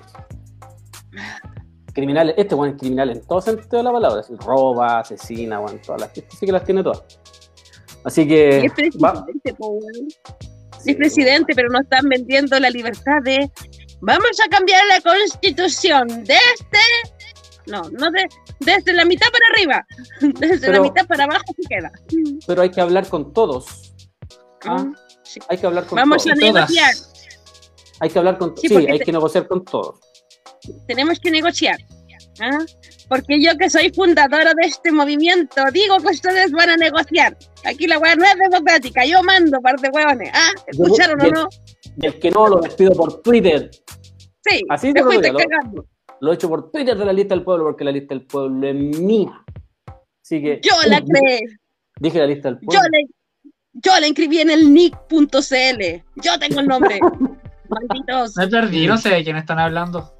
Criminales, este bueno es criminal en todo sentido de la palabra. así, roba, asesina, bueno, todas las este sí que las tiene todas. Así que. Es presidente, po, weón. sí, Es presidente, pero no están vendiendo la libertad de. Vamos a cambiar la constitución desde. No, no de, desde la mitad para arriba. Desde la Pero- mitad para abajo se queda. Pero hay que hablar con todos. Ah, Mm, sí. Hay que hablar con Vamos todos. a todas. negociar. Hay que hablar con Sí, Sí, hay te- que negociar con todos. Tenemos que negociar. ¿ah? Porque yo que soy fundadora de este movimiento, digo que ustedes van a negociar. Aquí la weá no es democrática, yo mando, par de hueones. ¿Ah? ¿Escucharon o no? Y el que no, lo despido por Twitter. Sí, Así te te lo lo- cagando. Lo he hecho por Twitter de la lista del pueblo, porque la lista del pueblo es mía. Así que. Yo la creé. Dije la lista del Yo pueblo. le, yo la inscribí en el nick.cl. Yo tengo el nombre. Malditos. Me perdí, no sé de quién están hablando.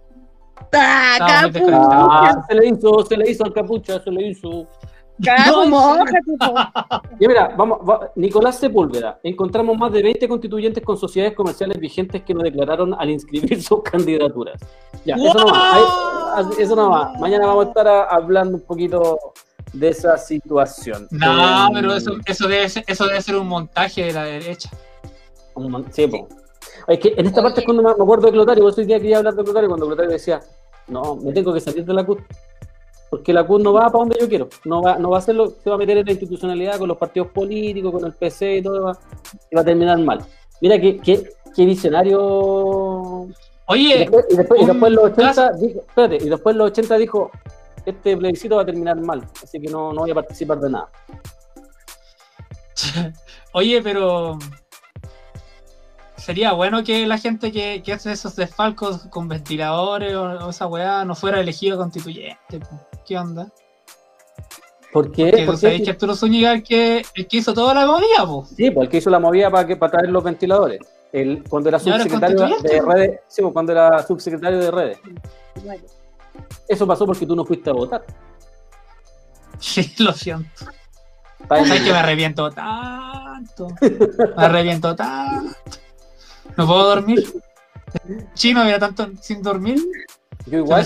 ¡Ah. Ah, se le hizo, se le hizo al capucha, se le hizo. Ya mira, vamos, va- Nicolás Sepúlveda. Encontramos más de 20 constituyentes con sociedades comerciales vigentes que no declararon al inscribir sus candidaturas. Ya, eso no va. Eso no va. Mañana vamos a estar a- hablando un poquito de esa situación. No, Eh, pero eso, eso, debe ser, eso debe ser un montaje de la derecha. un Sí, po. Es que en esta parte es cuando me me acuerdo de Clotario, vos hoy día quería hablar de Clotario, cuando Clotario decía, no, me tengo que salir de la CUT, porque la CUT no va para donde yo quiero, no va, no va a hacerlo, se va a meter en la institucionalidad con los partidos políticos, con el PC y todo, va- y va a terminar mal. Mira qué, qué, qué visionario. Y Oye, después, y después, y después los 80 caso- dijo, espérate, y después los 80 dijo, este plebiscito va a terminar mal, así que no, no voy a participar de nada. Oye, pero sería bueno que la gente que, hace esos desfalcos con ventiladores o, esa weá no fuera elegido constituyente. ¿Qué onda? ¿Por qué? Porque ¿Por sabéis que Arturo Zúñiga el que, el que hizo toda la movida, po. Sí, pues el que hizo la movida para, que, para traer los ventiladores. El, cuando era subsecretario de redes. Sí, pues, cuando era subsecretario de redes. Eso pasó porque tú no fuiste a votar. Sí, lo siento. Ay, que me arrepiento tanto. Me arrepiento tanto. ¿No puedo dormir? Chino, había tanto sin dormir. Yo igual.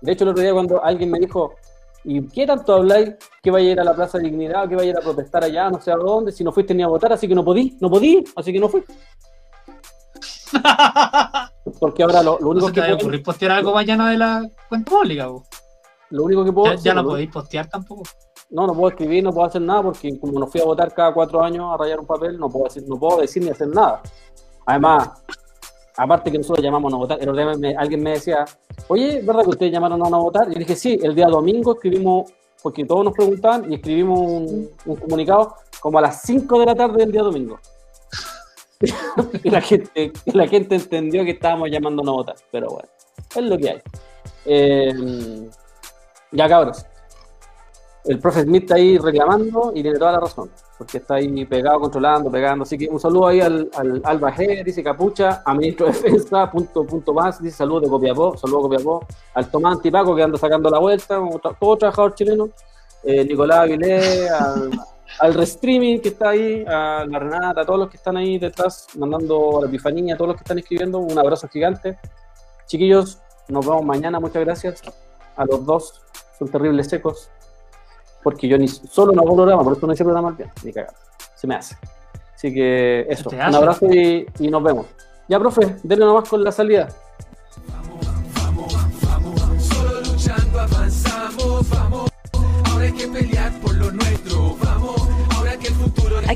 De hecho, el otro día cuando alguien me dijo, ¿y qué tanto habláis que vaya a ir a la Plaza de Dignidad, que vaya a ir a protestar allá, no sé a dónde, si no fuiste ni a votar, así que no podí, no podí, así que no fui. Porque ahora lo, único que. ¿Te ocurrir postear algo mañana de la cuenta pública, vos? Lo único que puedo. Ya, ya no podéis postear tampoco. No, no puedo escribir, no puedo hacer nada porque como no fui a votar cada cuatro años a rayar un papel, no puedo decir, no puedo decir ni hacer nada. Además, aparte que nosotros llamamos a no votar, el alguien me decía, oye, ¿verdad que ustedes llamaron a no votar? Y yo dije, sí, el día domingo escribimos, porque todos nos preguntaban, y escribimos un, comunicado como a las 5 de la tarde del día domingo. y la gente, la gente entendió que estábamos llamando a no votar, pero bueno, es lo que hay. Eh, ya cabros, el profe Smith está ahí reclamando y tiene toda la razón, porque está ahí pegado, controlando, pegando. Así que un saludo ahí al, al Alba G, dice Capucha, a ministro de Defensa, punto, punto más, dice saludo de Copiapó, saludo Copiapó, al Tomás Antipaco que anda sacando la vuelta, todo trabajador chileno, eh, Nicolás Aguilé, al, al Restreaming que está ahí, a la Renata, a todos los que están ahí detrás, mandando a la Epifanía, a todos los que están escribiendo, un abrazo gigante. Chiquillos, nos vemos mañana, muchas gracias a los dos, son terribles secos porque yo ni solo no hago programa, por eso no hice programa bien, ni cagar. Se me hace. Así que eso, un abrazo y, y, nos vemos. Ya, profe, denle nomás con la salida.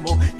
cambiamos, que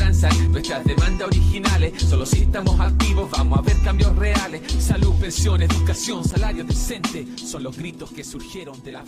nuestras demandas originales. Solo si estamos activos, vamos a ver cambios reales. Salud, pensión, educación, salario decente, son los gritos que surgieron de la